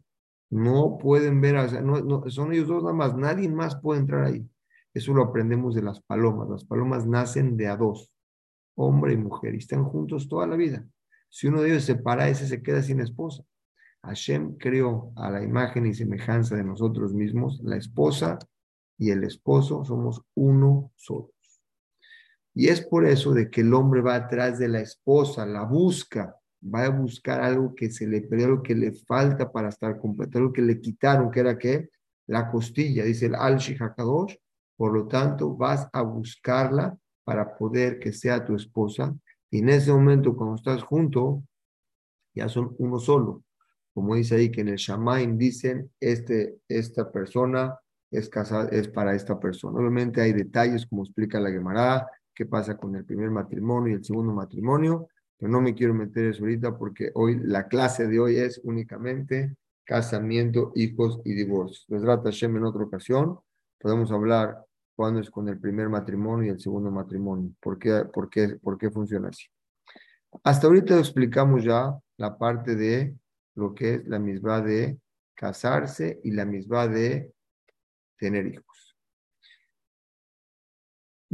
No pueden ver, no, son ellos dos nada más, nadie más puede entrar ahí. Eso lo aprendemos de las palomas. Las palomas nacen de a dos, hombre y mujer, y están juntos toda la vida. Si uno de ellos se para, ese se queda sin esposa. Hashem creó a la imagen y semejanza de nosotros mismos, la esposa y el esposo somos uno solo. Y es por eso de que el hombre va atrás de la esposa, la busca, va a buscar algo que se le perdió, algo que le falta para estar completo, algo que le quitaron, que era que la costilla, dice el al Hakadosh, por lo tanto vas a buscarla para poder que sea tu esposa. Y en ese momento, cuando estás junto, ya son uno solo. Como dice ahí que en el Shamaim dicen, este, esta persona es, casada, es para esta persona. Obviamente hay detalles, como explica la Gemara, qué pasa con el primer matrimonio y el segundo matrimonio, pero no me quiero meter eso ahorita porque hoy la clase de hoy es únicamente casamiento, hijos y divorcio. Les trata Hashem en otra ocasión. Podemos hablar cuándo es con el primer matrimonio y el segundo matrimonio. ¿Por qué, por qué, por qué funciona así? Hasta ahorita explicamos ya la parte de lo que es la misma de casarse y la misma de tener hijos.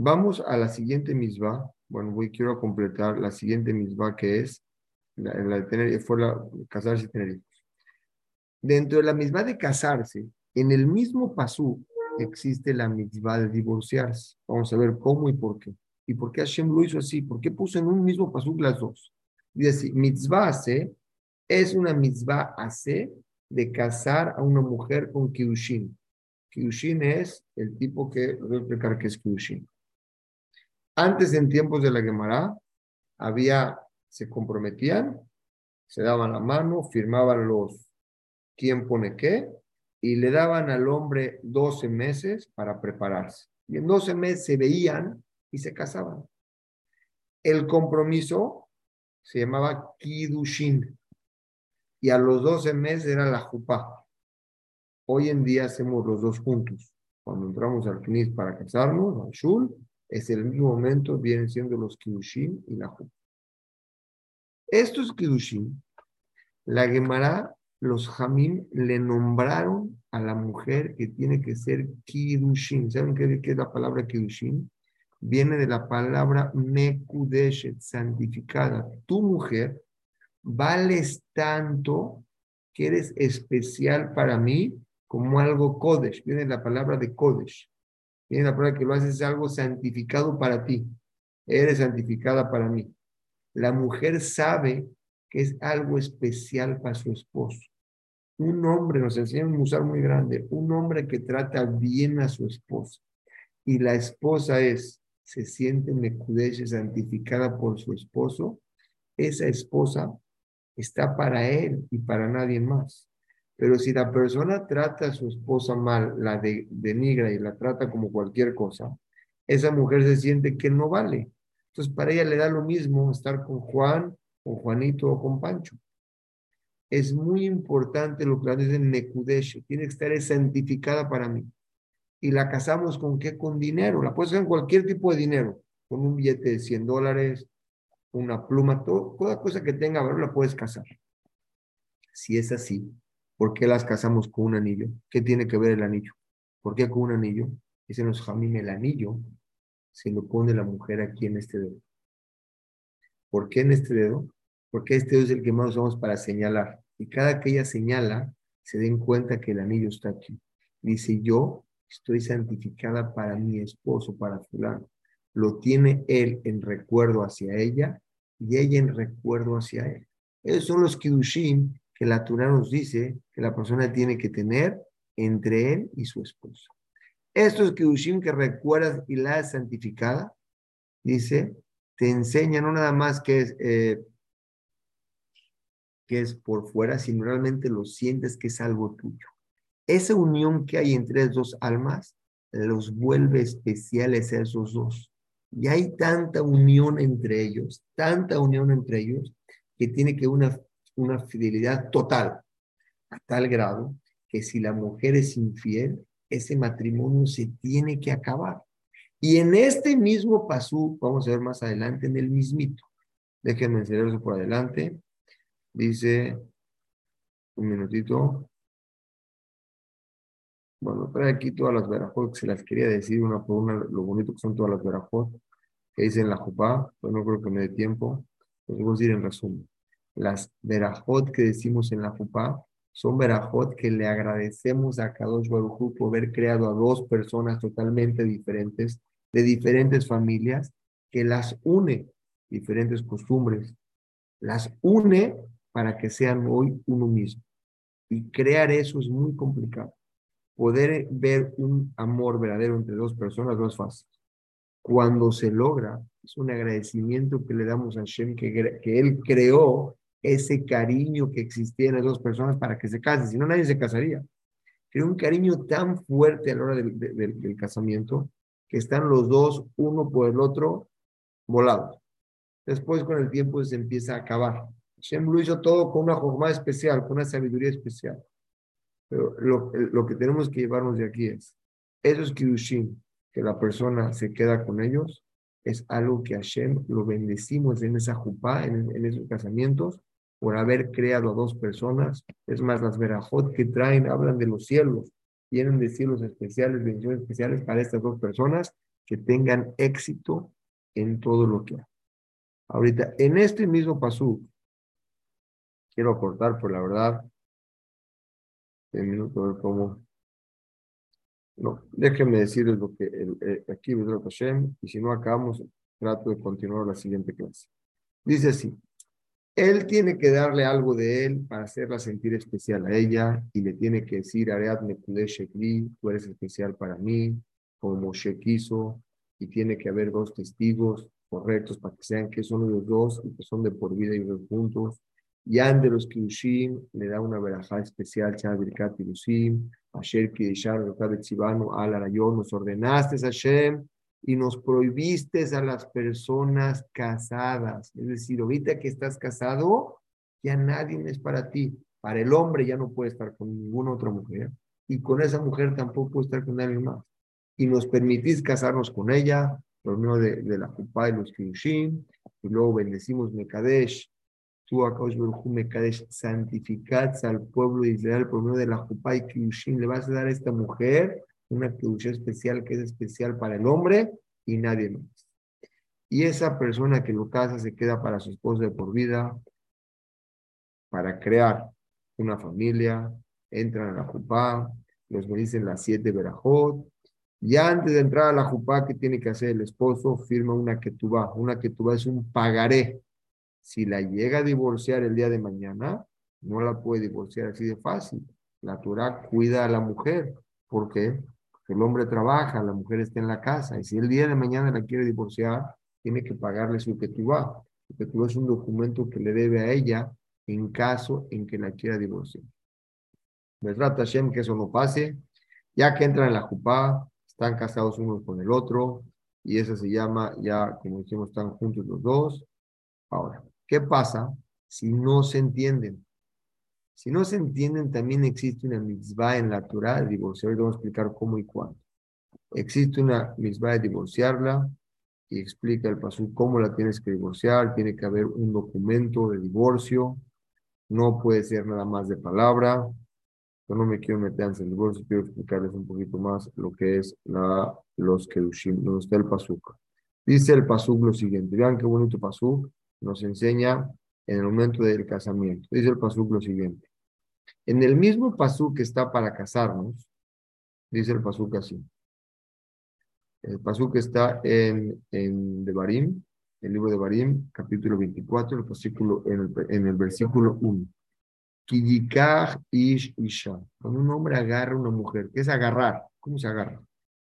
Vamos a la siguiente misma. Bueno, voy, quiero completar la siguiente misma que es la, de tener, fue la casarse y tener hijos. Dentro de la misma de casarse, en el mismo pasú existe la misma de divorciarse. Vamos a ver cómo y por qué. ¿Y por qué Hashem lo hizo así? ¿Por qué puso en un mismo pasú las dos? Dice así, mitzvah hace es una mitzvah hace de casar a una mujer con Kiddushin. Kiddushin es el tipo que, voy a explicar es Kiddushin. Antes, en tiempos de la Gemara, había, se comprometían, se daban la mano, firmaban los quién pone qué, y le daban al hombre 12 meses para prepararse. Y en 12 meses se veían y se casaban. El compromiso se llamaba Kidushin. Y a los 12 meses era la Jupá. Hoy en día hacemos los dos juntos. Cuando entramos al Knis para casarnos, al Shul, es el mismo momento, vienen siendo los Kidushin y la Jupá. Estos Kidushin, la Gemara, los Jamim le nombraron a la mujer que tiene que ser Kidushin. ¿Saben qué, es la palabra Kidushin? Viene de la palabra Mekudeshet, santificada. Tu mujer vales tanto que eres especial para mí como algo Kodesh. Viene la palabra de Kodesh. Viene la palabra que lo haces algo santificado para ti. Eres santificada para mí. La mujer sabe que es algo especial para su esposo. Un hombre, nos enseña un musar muy grande, un hombre que trata bien a su esposa. Y la esposa es, se siente mecudeche, santificada por su esposo. Esa esposa está para él y para nadie más. Pero si la persona trata a su esposa mal, la de, denigra y la trata como cualquier cosa, esa mujer se siente que no vale. Entonces, para ella le da lo mismo estar con Juan, con Juanito o con Pancho. Es muy importante lo que dice Nekudesh, tiene que estar santificada para mí. Y la casamos con qué? Con dinero. La puedes hacer con cualquier tipo de dinero, con un billete de 100 dólares, una pluma, todo, toda cosa que tenga valor la puedes casar. Si es así, ¿Por qué las casamos con un anillo? ¿Qué tiene que ver el anillo? ¿Por qué con un anillo? Dice los jamín, el anillo se lo pone la mujer aquí en este dedo. ¿Por qué en este dedo? Porque este dedo es el que más usamos para señalar. Y cada que ella señala, se den cuenta que el anillo está aquí. Dice, yo estoy santificada para mi esposo, para fulano. Lo tiene él en recuerdo hacia ella y ella en recuerdo hacia él. Esos son los kiddushim que la Torah nos dice que la persona tiene que tener entre él y su esposo. Estos Kidushim que recuerdas y la has santificada, dice, te enseña no nada más que es, eh, que es por fuera, sino realmente lo sientes que es algo tuyo. Esa unión que hay entre esas dos almas los vuelve especiales a esos dos. Y hay tanta unión entre ellos, tanta unión entre ellos, que tiene que una una fidelidad total, a tal grado que si la mujer es infiel, ese matrimonio se tiene que acabar. Y en este mismo pasú, vamos a ver más adelante en el mismito, Déjenme enseñarlo por adelante. Dice, un minutito. Bueno, trae aquí todas las verajot que se las quería decir una por una, lo bonito que son todas las verajot que dicen la jupá, pues no creo que me dé tiempo, pues voy a decir en resumen. Las verajot que decimos en la jupá son verajot que le agradecemos a Kadosh Baruj por haber creado a dos personas totalmente diferentes, de diferentes familias, que las une, diferentes costumbres, las une para que sean hoy uno mismo. Y crear eso es muy complicado. Poder ver un amor verdadero entre dos personas no es fácil. Cuando se logra, es un agradecimiento que le damos a Hashem, que, que Él creó ese cariño que existía en las dos personas para que se casen, si no nadie se casaría. Creó un cariño tan fuerte a la hora del, casamiento que están los dos, uno por el otro, volados. Después con el tiempo se empieza a acabar. Hashem lo hizo todo con una jornada especial, con una sabiduría especial. Pero lo, que tenemos que llevarnos de aquí es, esos Kiddushin, que la persona se queda con ellos, es algo que Hashem lo bendecimos en esa jupá, en esos casamientos, por haber creado a dos personas. Es más, las verajot que traen hablan de los cielos, tienen de cielos especiales, bendiciones especiales para estas dos personas que tengan éxito en todo lo que hacen. Ahorita, en este mismo pasú, quiero cortar por la verdad, un minuto, a ver cómo. No, déjenme decirles lo que el, el, aquí y si no acabamos, trato de continuar la siguiente clase. Dice así, él tiene que darle algo de él para hacerla sentir especial a ella y le tiene que decir, Areat Shekli, tú eres especial para mí, como Moshe quiso, y tiene que haber dos testigos correctos para que sean que son los dos y que son de por vida y dos juntos. Yan de los Kiushim le da una verajá especial, Birkat Kiushim, Asher Kideshar, Tzibano, Al Arayon, nos ordenaste, Hashem, y nos prohibiste a las personas casadas. Es decir, ahorita que estás casado, ya nadie es para ti. Para el hombre ya no puede estar con ninguna otra mujer, y con esa mujer tampoco puede estar con nadie más. Y nos permitís casarnos con ella, por medio de, de la Jupá y los Kiushim, y luego bendecimos Mekadesh, tú, Akaosh Baruj Mekadesh, santificad al pueblo de Israel por medio de la Jupá y Kiushin. Le vas a dar a esta mujer una Kiushin especial que es especial para el hombre y nadie más. Y esa persona que lo casa se queda para su esposa de por vida, para crear una familia, entran a la Jupá, los dicen las siete verajot, y antes de entrar a la Jupá, ¿qué tiene que hacer el esposo? Firma una ketubá. Una ketubá es un pagaré si la llega a divorciar el día de mañana, no la puede divorciar así de fácil. La Torah cuida a la mujer. ¿Por qué? El hombre trabaja, la mujer está en la casa. Y si el día de mañana la quiere divorciar, tiene que pagarle su ketubá. Su ketubá es un documento que le debe a ella en caso en que la quiera divorciar. Me trata Hashem que eso no pase. Ya que entran en la jupá, están casados unos con el otro, y eso se llama, ya como dijimos, están juntos los dos. Ahora, ¿Qué pasa si no se entienden? Si no se entienden, también existe una mitzvah en la Torah de divorciar. Vamos a explicar cómo y cuándo. Existe una mitzvah de divorciarla y explica el paso cómo la tienes que divorciar. Tiene que haber un documento de divorcio. No puede ser nada más de palabra. Yo no me quiero meter en el divorcio, quiero explicarles un poquito más lo que es la, los kedushim, donde está el pasuk. Dice el pasuk lo siguiente. Vean qué bonito pasuk nos enseña en el momento del casamiento. Dice el pasuk lo siguiente. En el mismo pasuk que está para casarnos, dice el pasuk así. El pasuk está en, en Devarim, el libro de Barim, capítulo 24, el versículo, en, el, en el versículo 1. ish isha. Cuando un hombre agarra a una mujer, ¿qué es agarrar? ¿Cómo se agarra?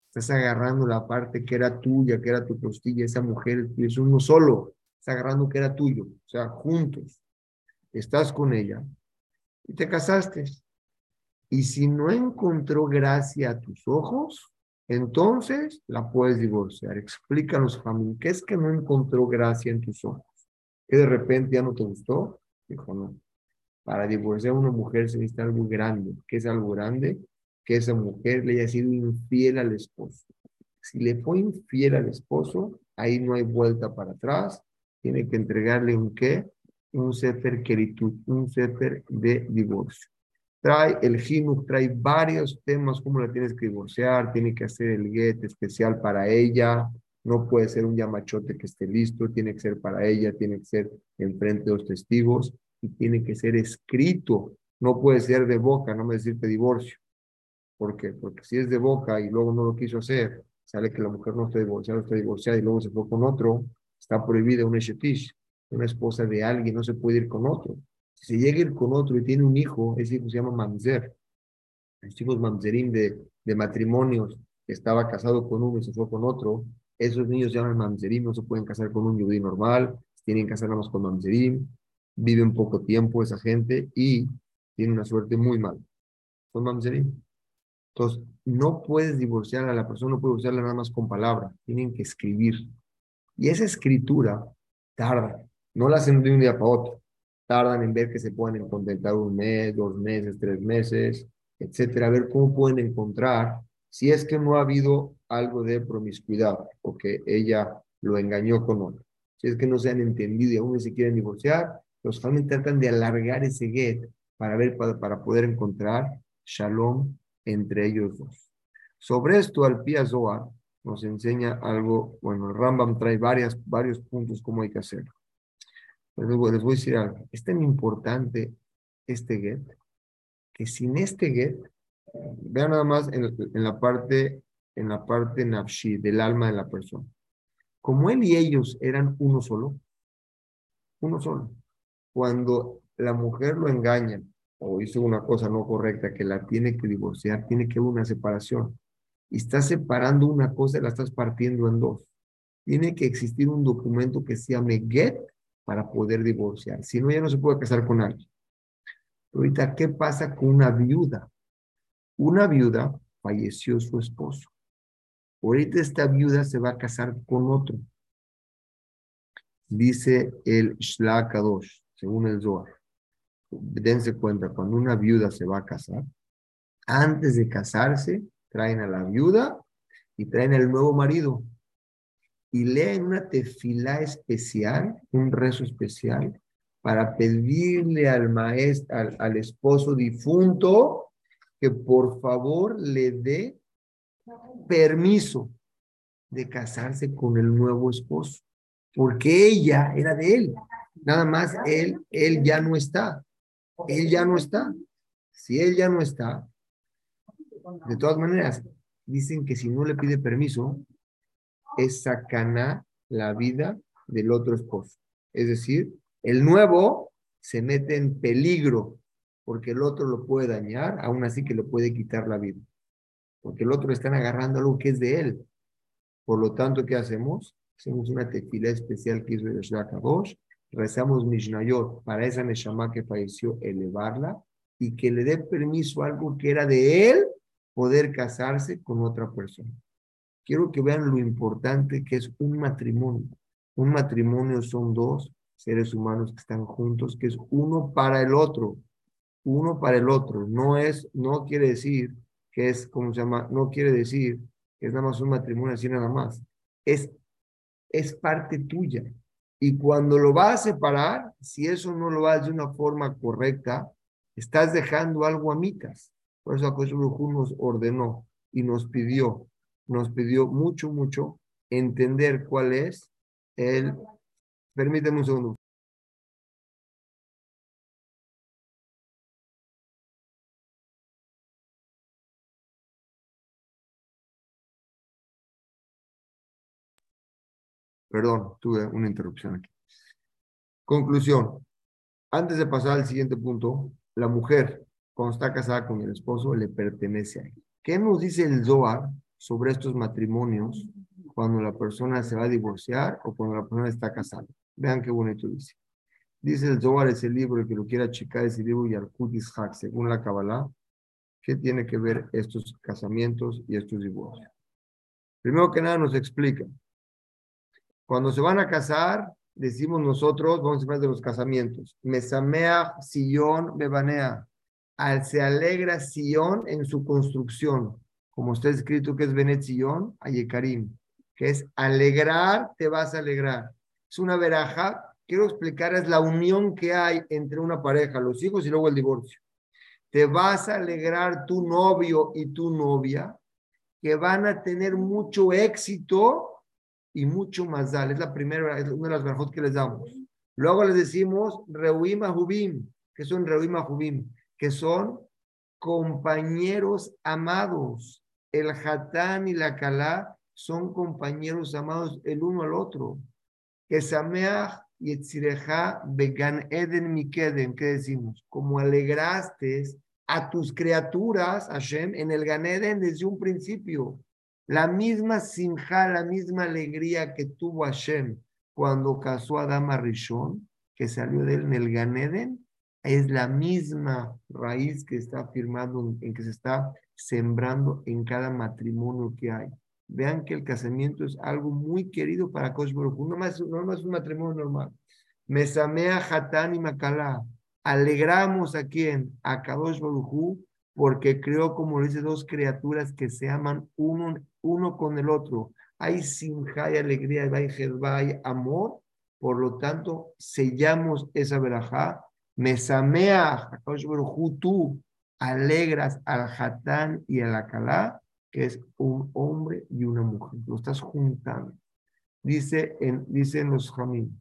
Estás agarrando la parte que era tuya, que era tu costilla, esa mujer es uno solo está agarrando que era tuyo, o sea, juntos, estás con ella y te casaste. Y si no encontró gracia a tus ojos, entonces la puedes divorciar. Explícanos, familia, ¿qué es que no encontró gracia en tus ojos? ¿Que de repente ya no te gustó? Dijo, no. Para divorciar a una mujer se necesita algo grande. ¿Qué es algo grande? Que esa mujer le haya sido infiel al esposo. Si le fue infiel al esposo, ahí no hay vuelta para atrás tiene que entregarle un qué? Un sefer queritud, un sefer de divorcio. Trae el Jinuj, trae varios temas, cómo la tienes que divorciar, tiene que hacer el get especial para ella, no puede ser un yamachote que esté listo, tiene que ser para ella, tiene que ser enfrente de los testigos y tiene que ser escrito, no puede ser de boca, no me decirte divorcio. ¿Por qué? Porque si es de boca y luego no lo quiso hacer, sale que la mujer no está divorciada, está divorciada y luego se fue con otro, está prohibida un eshetish, una esposa de alguien, no se puede ir con otro. Si se llega a ir con otro y tiene un hijo, ese hijo se llama mamzer. Los hijos de, de matrimonios, que estaba casado con uno y se fue con otro, esos niños se llaman mamzerim, no se pueden casar con un judío normal, tienen que casarnos con mamzerim, viven poco tiempo esa gente y tienen una suerte muy mala. Son mamzerim. Entonces, no puedes divorciar a la persona, no puedes divorciarla nada más con palabras, tienen que escribir. Y esa escritura tarda, no la hacen de un día para otro. Tardan en ver que se pueden contentar un mes, dos meses, tres meses, etcétera, a ver cómo pueden encontrar si es que no ha habido algo de promiscuidad o que ella lo engañó con otro. Si es que no se han entendido y aún se quieren divorciar, los familias tratan de alargar ese get para ver, para, para poder encontrar shalom entre ellos dos. Sobre esto, al Zohar nos enseña algo, bueno, el Rambam trae varias, varios puntos cómo hay que hacerlo. Les voy a decir algo, es tan importante este get, que sin este get, vean nada más en, la parte, en la parte nafshi, del alma de la persona. Como él y ellos eran uno solo, uno solo. Cuando la mujer lo engaña o hizo una cosa no correcta que la tiene que divorciar, tiene que haber una separación. Y estás separando una cosa y la estás partiendo en dos. Tiene que existir un documento que se llame get para poder divorciar. Si no, ya no se puede casar con alguien. Ahorita, ¿qué pasa con una viuda? Una viuda falleció su esposo. Ahorita esta viuda se va a casar con otro. Dice el Shlakadosh, según el Zohar dense cuenta, cuando una viuda se va a casar, antes de casarse, traen a la viuda y traen al nuevo marido. Y leen una tefilá especial, un rezo especial, para pedirle al maestro, al, al esposo difunto, que por favor le dé permiso de casarse con el nuevo esposo, porque ella era de él. Nada más él, él ya no está él ya no está. Si él ya no está, de todas maneras, dicen que si no le pide permiso, es sacaná la vida del otro esposo. Es decir, el nuevo se mete en peligro porque el otro lo puede dañar, aún así que le puede quitar la vida. Porque el otro están agarrando algo que es de él. Por lo tanto, ¿qué hacemos? Hacemos una tequila especial que hizo el Shakadosh rezamos Mishnayot para esa Neshama que falleció, elevarla y que le dé permiso a algo que era de él poder casarse con otra persona. Quiero que vean lo importante que es un matrimonio. Un matrimonio son dos seres humanos que están juntos, que es uno para el otro, uno para el otro. No es, no quiere decir que es, ¿cómo se llama? No quiere decir que es nada más un matrimonio así nada más. Es, es parte tuya. Y cuando lo vas a separar, si eso no lo haces de una forma correcta, estás dejando algo a mitas. Por eso Akoshburujú nos ordenó y nos pidió, nos pidió mucho, mucho entender cuál es el... Permíteme un segundo. Perdón, tuve una interrupción aquí. Conclusión. Antes de pasar al siguiente punto, la mujer, cuando está casada con el esposo, le pertenece a él. ¿Qué nos dice el Zohar sobre estos matrimonios cuando la persona se va a divorciar o cuando la persona está casada? Vean qué bonito dice. Dice el Zohar, ese libro, el que lo quiera checar, ese libro Yarkut Ishak, según la Kabbalah, ¿qué tiene que ver estos casamientos y estos divorcios? Primero que nada nos explica cuando se van a casar, decimos nosotros, vamos a hablar de los casamientos. Mesamea Sion Bebanea. Al se alegra Sion en su construcción. Como está escrito que es Benet Sion, Ayekarim. Que es alegrar, te vas a alegrar. Es una veraja. Quiero explicar, es la unión que hay entre una pareja, los hijos y luego el divorcio. Te vas a alegrar tu novio y tu novia, que van a tener mucho éxito y mucho más dal. Es la primera, es una de las verajot que les damos. Luego les decimos Reuim Jubim, que son Reuim Jubim, que son compañeros amados. El Hatán y la Kalá son compañeros amados el uno al otro. Y Began Eden Mikeden, ¿qué decimos? Como alegraste a tus criaturas, Hashem, en el Gan Eden desde un principio. La misma sinja, la misma alegría que tuvo Hashem cuando casó a Dama Rishon, que salió de él en el Ganeden, es la misma raíz que está afirmando, en que se está sembrando en cada matrimonio que hay. Vean que el casamiento es algo muy querido para Kosh no más, no más un matrimonio normal. Mesamea Hatán y Macalá. Alegramos a quién? A Kadosh Baruj porque creó, como dice, dos criaturas que se aman uno, uno con el otro hay sinja, hay alegría, hay hay amor, por lo tanto, sellamos esa verajá, mesamea, tú alegras al hatán y al akalá, que es un hombre y una mujer, lo estás juntando. Dice en, dicen los jamín,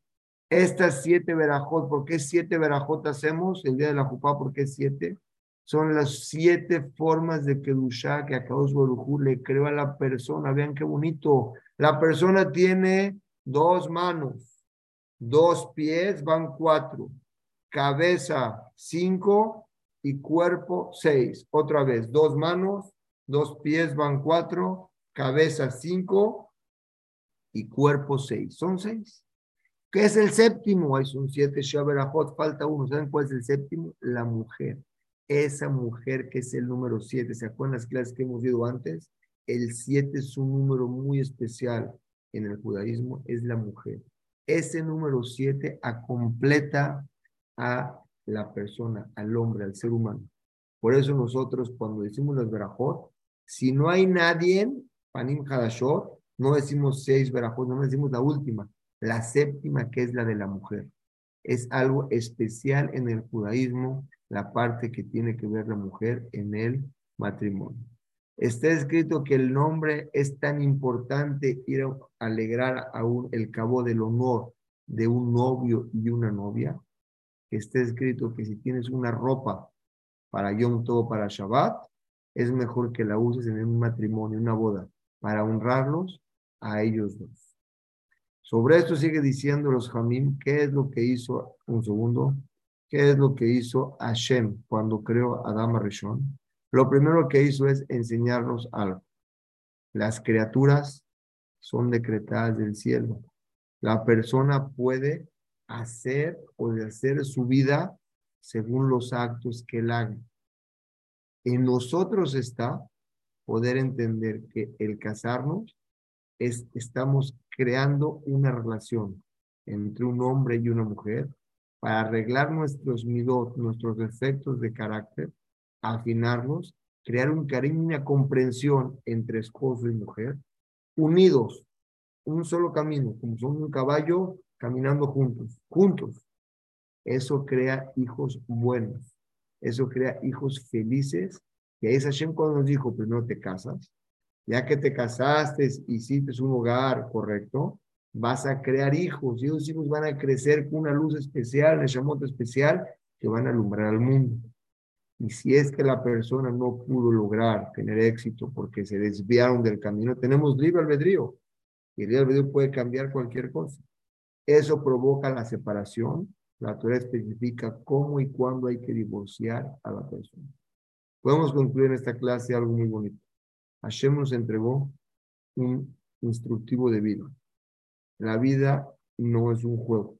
estas siete verajot, ¿por qué siete verajot hacemos el día de la jupá? ¿Por qué siete? Son las siete formas de Kedushá que a Kadosh Barujú le creó a la persona. Vean qué bonito. La persona tiene dos manos, dos pies, van cuatro, cabeza cinco y cuerpo seis. Otra vez, dos manos, dos pies, van cuatro, cabeza cinco y cuerpo seis. Son seis. ¿Qué es el séptimo? Hay son siete Shaberahot, falta uno. ¿Saben cuál es el séptimo? La mujer esa mujer que es el número 7. ¿Se acuerdan las clases que hemos visto antes? El 7 es un número muy especial en el judaísmo, es la mujer. Ese número 7 completa a la persona, al hombre, al ser humano. Por eso nosotros cuando decimos los verajot, si no hay nadie, panim hadashot, no decimos seis verajot, no decimos la última, la séptima que es la de la mujer. Es algo especial en el judaísmo la parte que tiene que ver la mujer en el matrimonio. Está escrito que el nombre es tan importante ir a alegrar aún el cabo del honor de un novio y una novia, que está escrito que si tienes una ropa para Yom Tov, para Shabbat, es mejor que la uses en un matrimonio, una boda, para honrarlos a ellos dos. Sobre esto sigue diciendo los Jamim, ¿qué es lo que hizo? Un segundo. ¿Qué es lo que hizo Hashem cuando creó a Adama Rishon? Lo primero que hizo es enseñarnos algo. Las criaturas son decretadas del cielo. La persona puede hacer o hacer su vida según los actos que él haga. En nosotros está poder entender que el casarnos es, estamos creando una relación entre un hombre y una mujer para arreglar nuestros midot, nuestros defectos de carácter, afinarlos, crear un cariño y una comprensión entre esposo y mujer, unidos, un solo camino, como son un caballo caminando juntos, juntos. Eso crea hijos buenos, eso crea hijos felices. Y ahí es Hashem cuando nos dijo, primero te casas, ya que te casaste, hiciste un hogar correcto, vas a crear hijos y esos hijos van a crecer con una luz especial, un especial, que van a alumbrar al mundo. Y si es que la persona no pudo lograr tener éxito porque se desviaron del camino, tenemos libre albedrío. Y el libre albedrío puede cambiar cualquier cosa. Eso provoca la separación. La Torah especifica cómo y cuándo hay que divorciar a la persona. Podemos concluir en esta clase algo muy bonito. Hashem nos entregó un instructivo de vida. La vida no es un juego.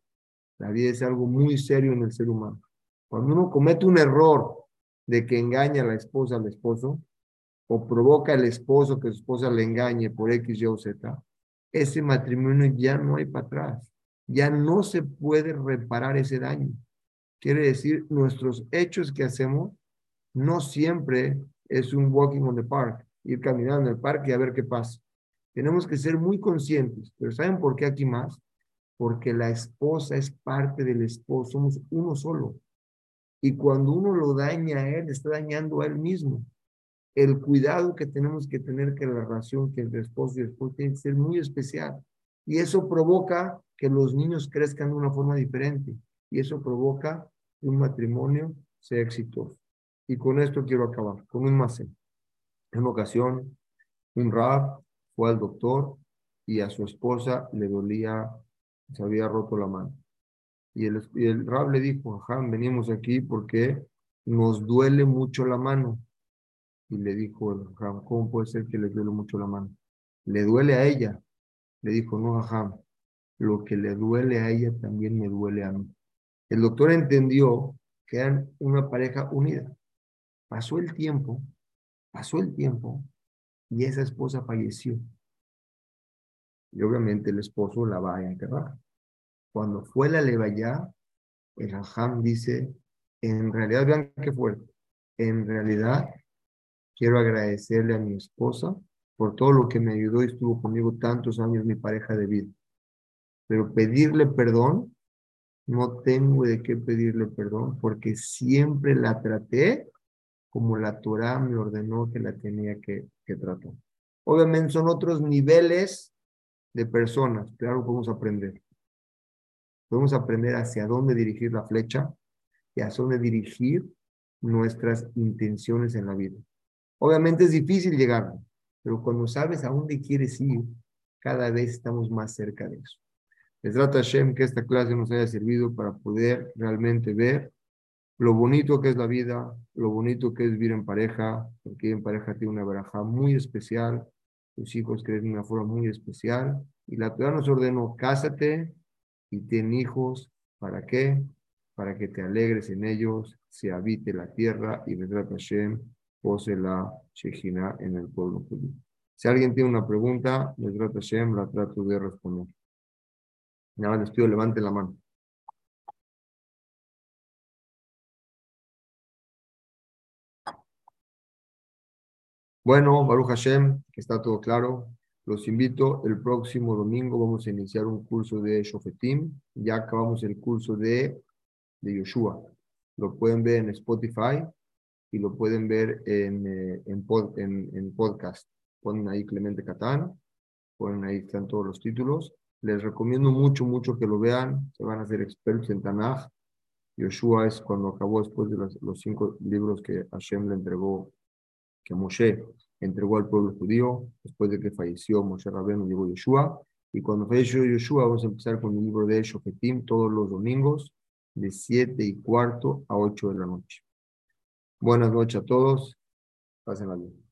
La vida es algo muy serio en el ser humano. Cuando uno comete un error de que engaña a la esposa al esposo, o provoca al esposo que su esposa le engañe por X, Y o Z, ese matrimonio ya no hay para atrás. Ya no se puede reparar ese daño. Quiere decir, nuestros hechos que hacemos no siempre es un walking on the park, ir caminando en el parque y a ver qué pasa. Tenemos que ser muy conscientes, pero ¿saben por qué aquí más? porque la esposa es parte del esposo, somos uno solo. Y cuando uno lo daña a él, está dañando a él mismo. El cuidado que tenemos que tener que la relación que el esposo y el esposo tiene que ser muy especial. Y eso provoca que los niños crezcan de una forma diferente. Y eso provoca que un matrimonio sea exitoso. Y con esto quiero acabar, con un más. En ocasión, un rab fue al doctor y a su esposa le dolía, se había roto la mano. Y el, y rab le dijo, ajá, venimos aquí porque nos duele mucho la mano. Y le dijo el ¿cómo puede ser que le duele mucho la mano? Le duele a ella. Le dijo, no, ajá, lo que le duele a ella también me duele a mí. El doctor entendió que eran una pareja unida. Pasó el tiempo, pasó el tiempo y esa esposa falleció. Y obviamente el esposo la va a enterrar. Cuando fue la levaya, el Raham dice, en realidad, vean qué fuerte, en realidad quiero agradecerle a mi esposa por todo lo que me ayudó y estuvo conmigo tantos años, mi pareja de vida. Pero pedirle perdón, no tengo de qué pedirle perdón porque siempre la traté como la Torah me ordenó que la tenía que, tratar. Obviamente son otros niveles de personas, claro, podemos aprender. Podemos aprender hacia dónde dirigir la flecha y hacia dónde dirigir nuestras intenciones en la vida. Obviamente es difícil llegar, pero cuando sabes a dónde quieres ir, cada vez estamos más cerca de eso. Les trata Hashem que esta clase nos haya servido para poder realmente ver lo bonito que es la vida, lo bonito que es vivir en pareja, porque en pareja tiene una baraja muy especial, tus hijos crecen de una forma muy especial, y la Torah nos ordenó, cásate y ten hijos, ¿para qué? Para que te alegres en ellos, se habite la tierra y Vedrat Hashem pose la Shejina en el pueblo judío. Si alguien tiene una pregunta, Vedrat Hashem la trato de responder. Nada más les pido, levanten la mano. Bueno, Baruch Hashem, que está todo claro. Los invito, el próximo domingo vamos a iniciar un curso de Shofetim. Ya acabamos el curso de, de Yoshua. Lo pueden ver en Spotify y lo pueden ver en, eh, en, en, podcast. Ponen ahí Clemente Catán, ponen ahí están todos los títulos. Les recomiendo mucho, mucho que lo vean. Se van a hacer expertos en Tanaj. Yoshua es cuando acabó después de los, cinco libros que Hashem le entregó que Moshe entregó al pueblo judío después de que falleció Moshe Rabbeinu, llegó Yeshua. Y cuando falleció Yeshua, vamos a empezar con el libro de Shofetim todos los domingos de 7 y cuarto a 8 de la noche. Buenas noches a todos. Pasen la bien.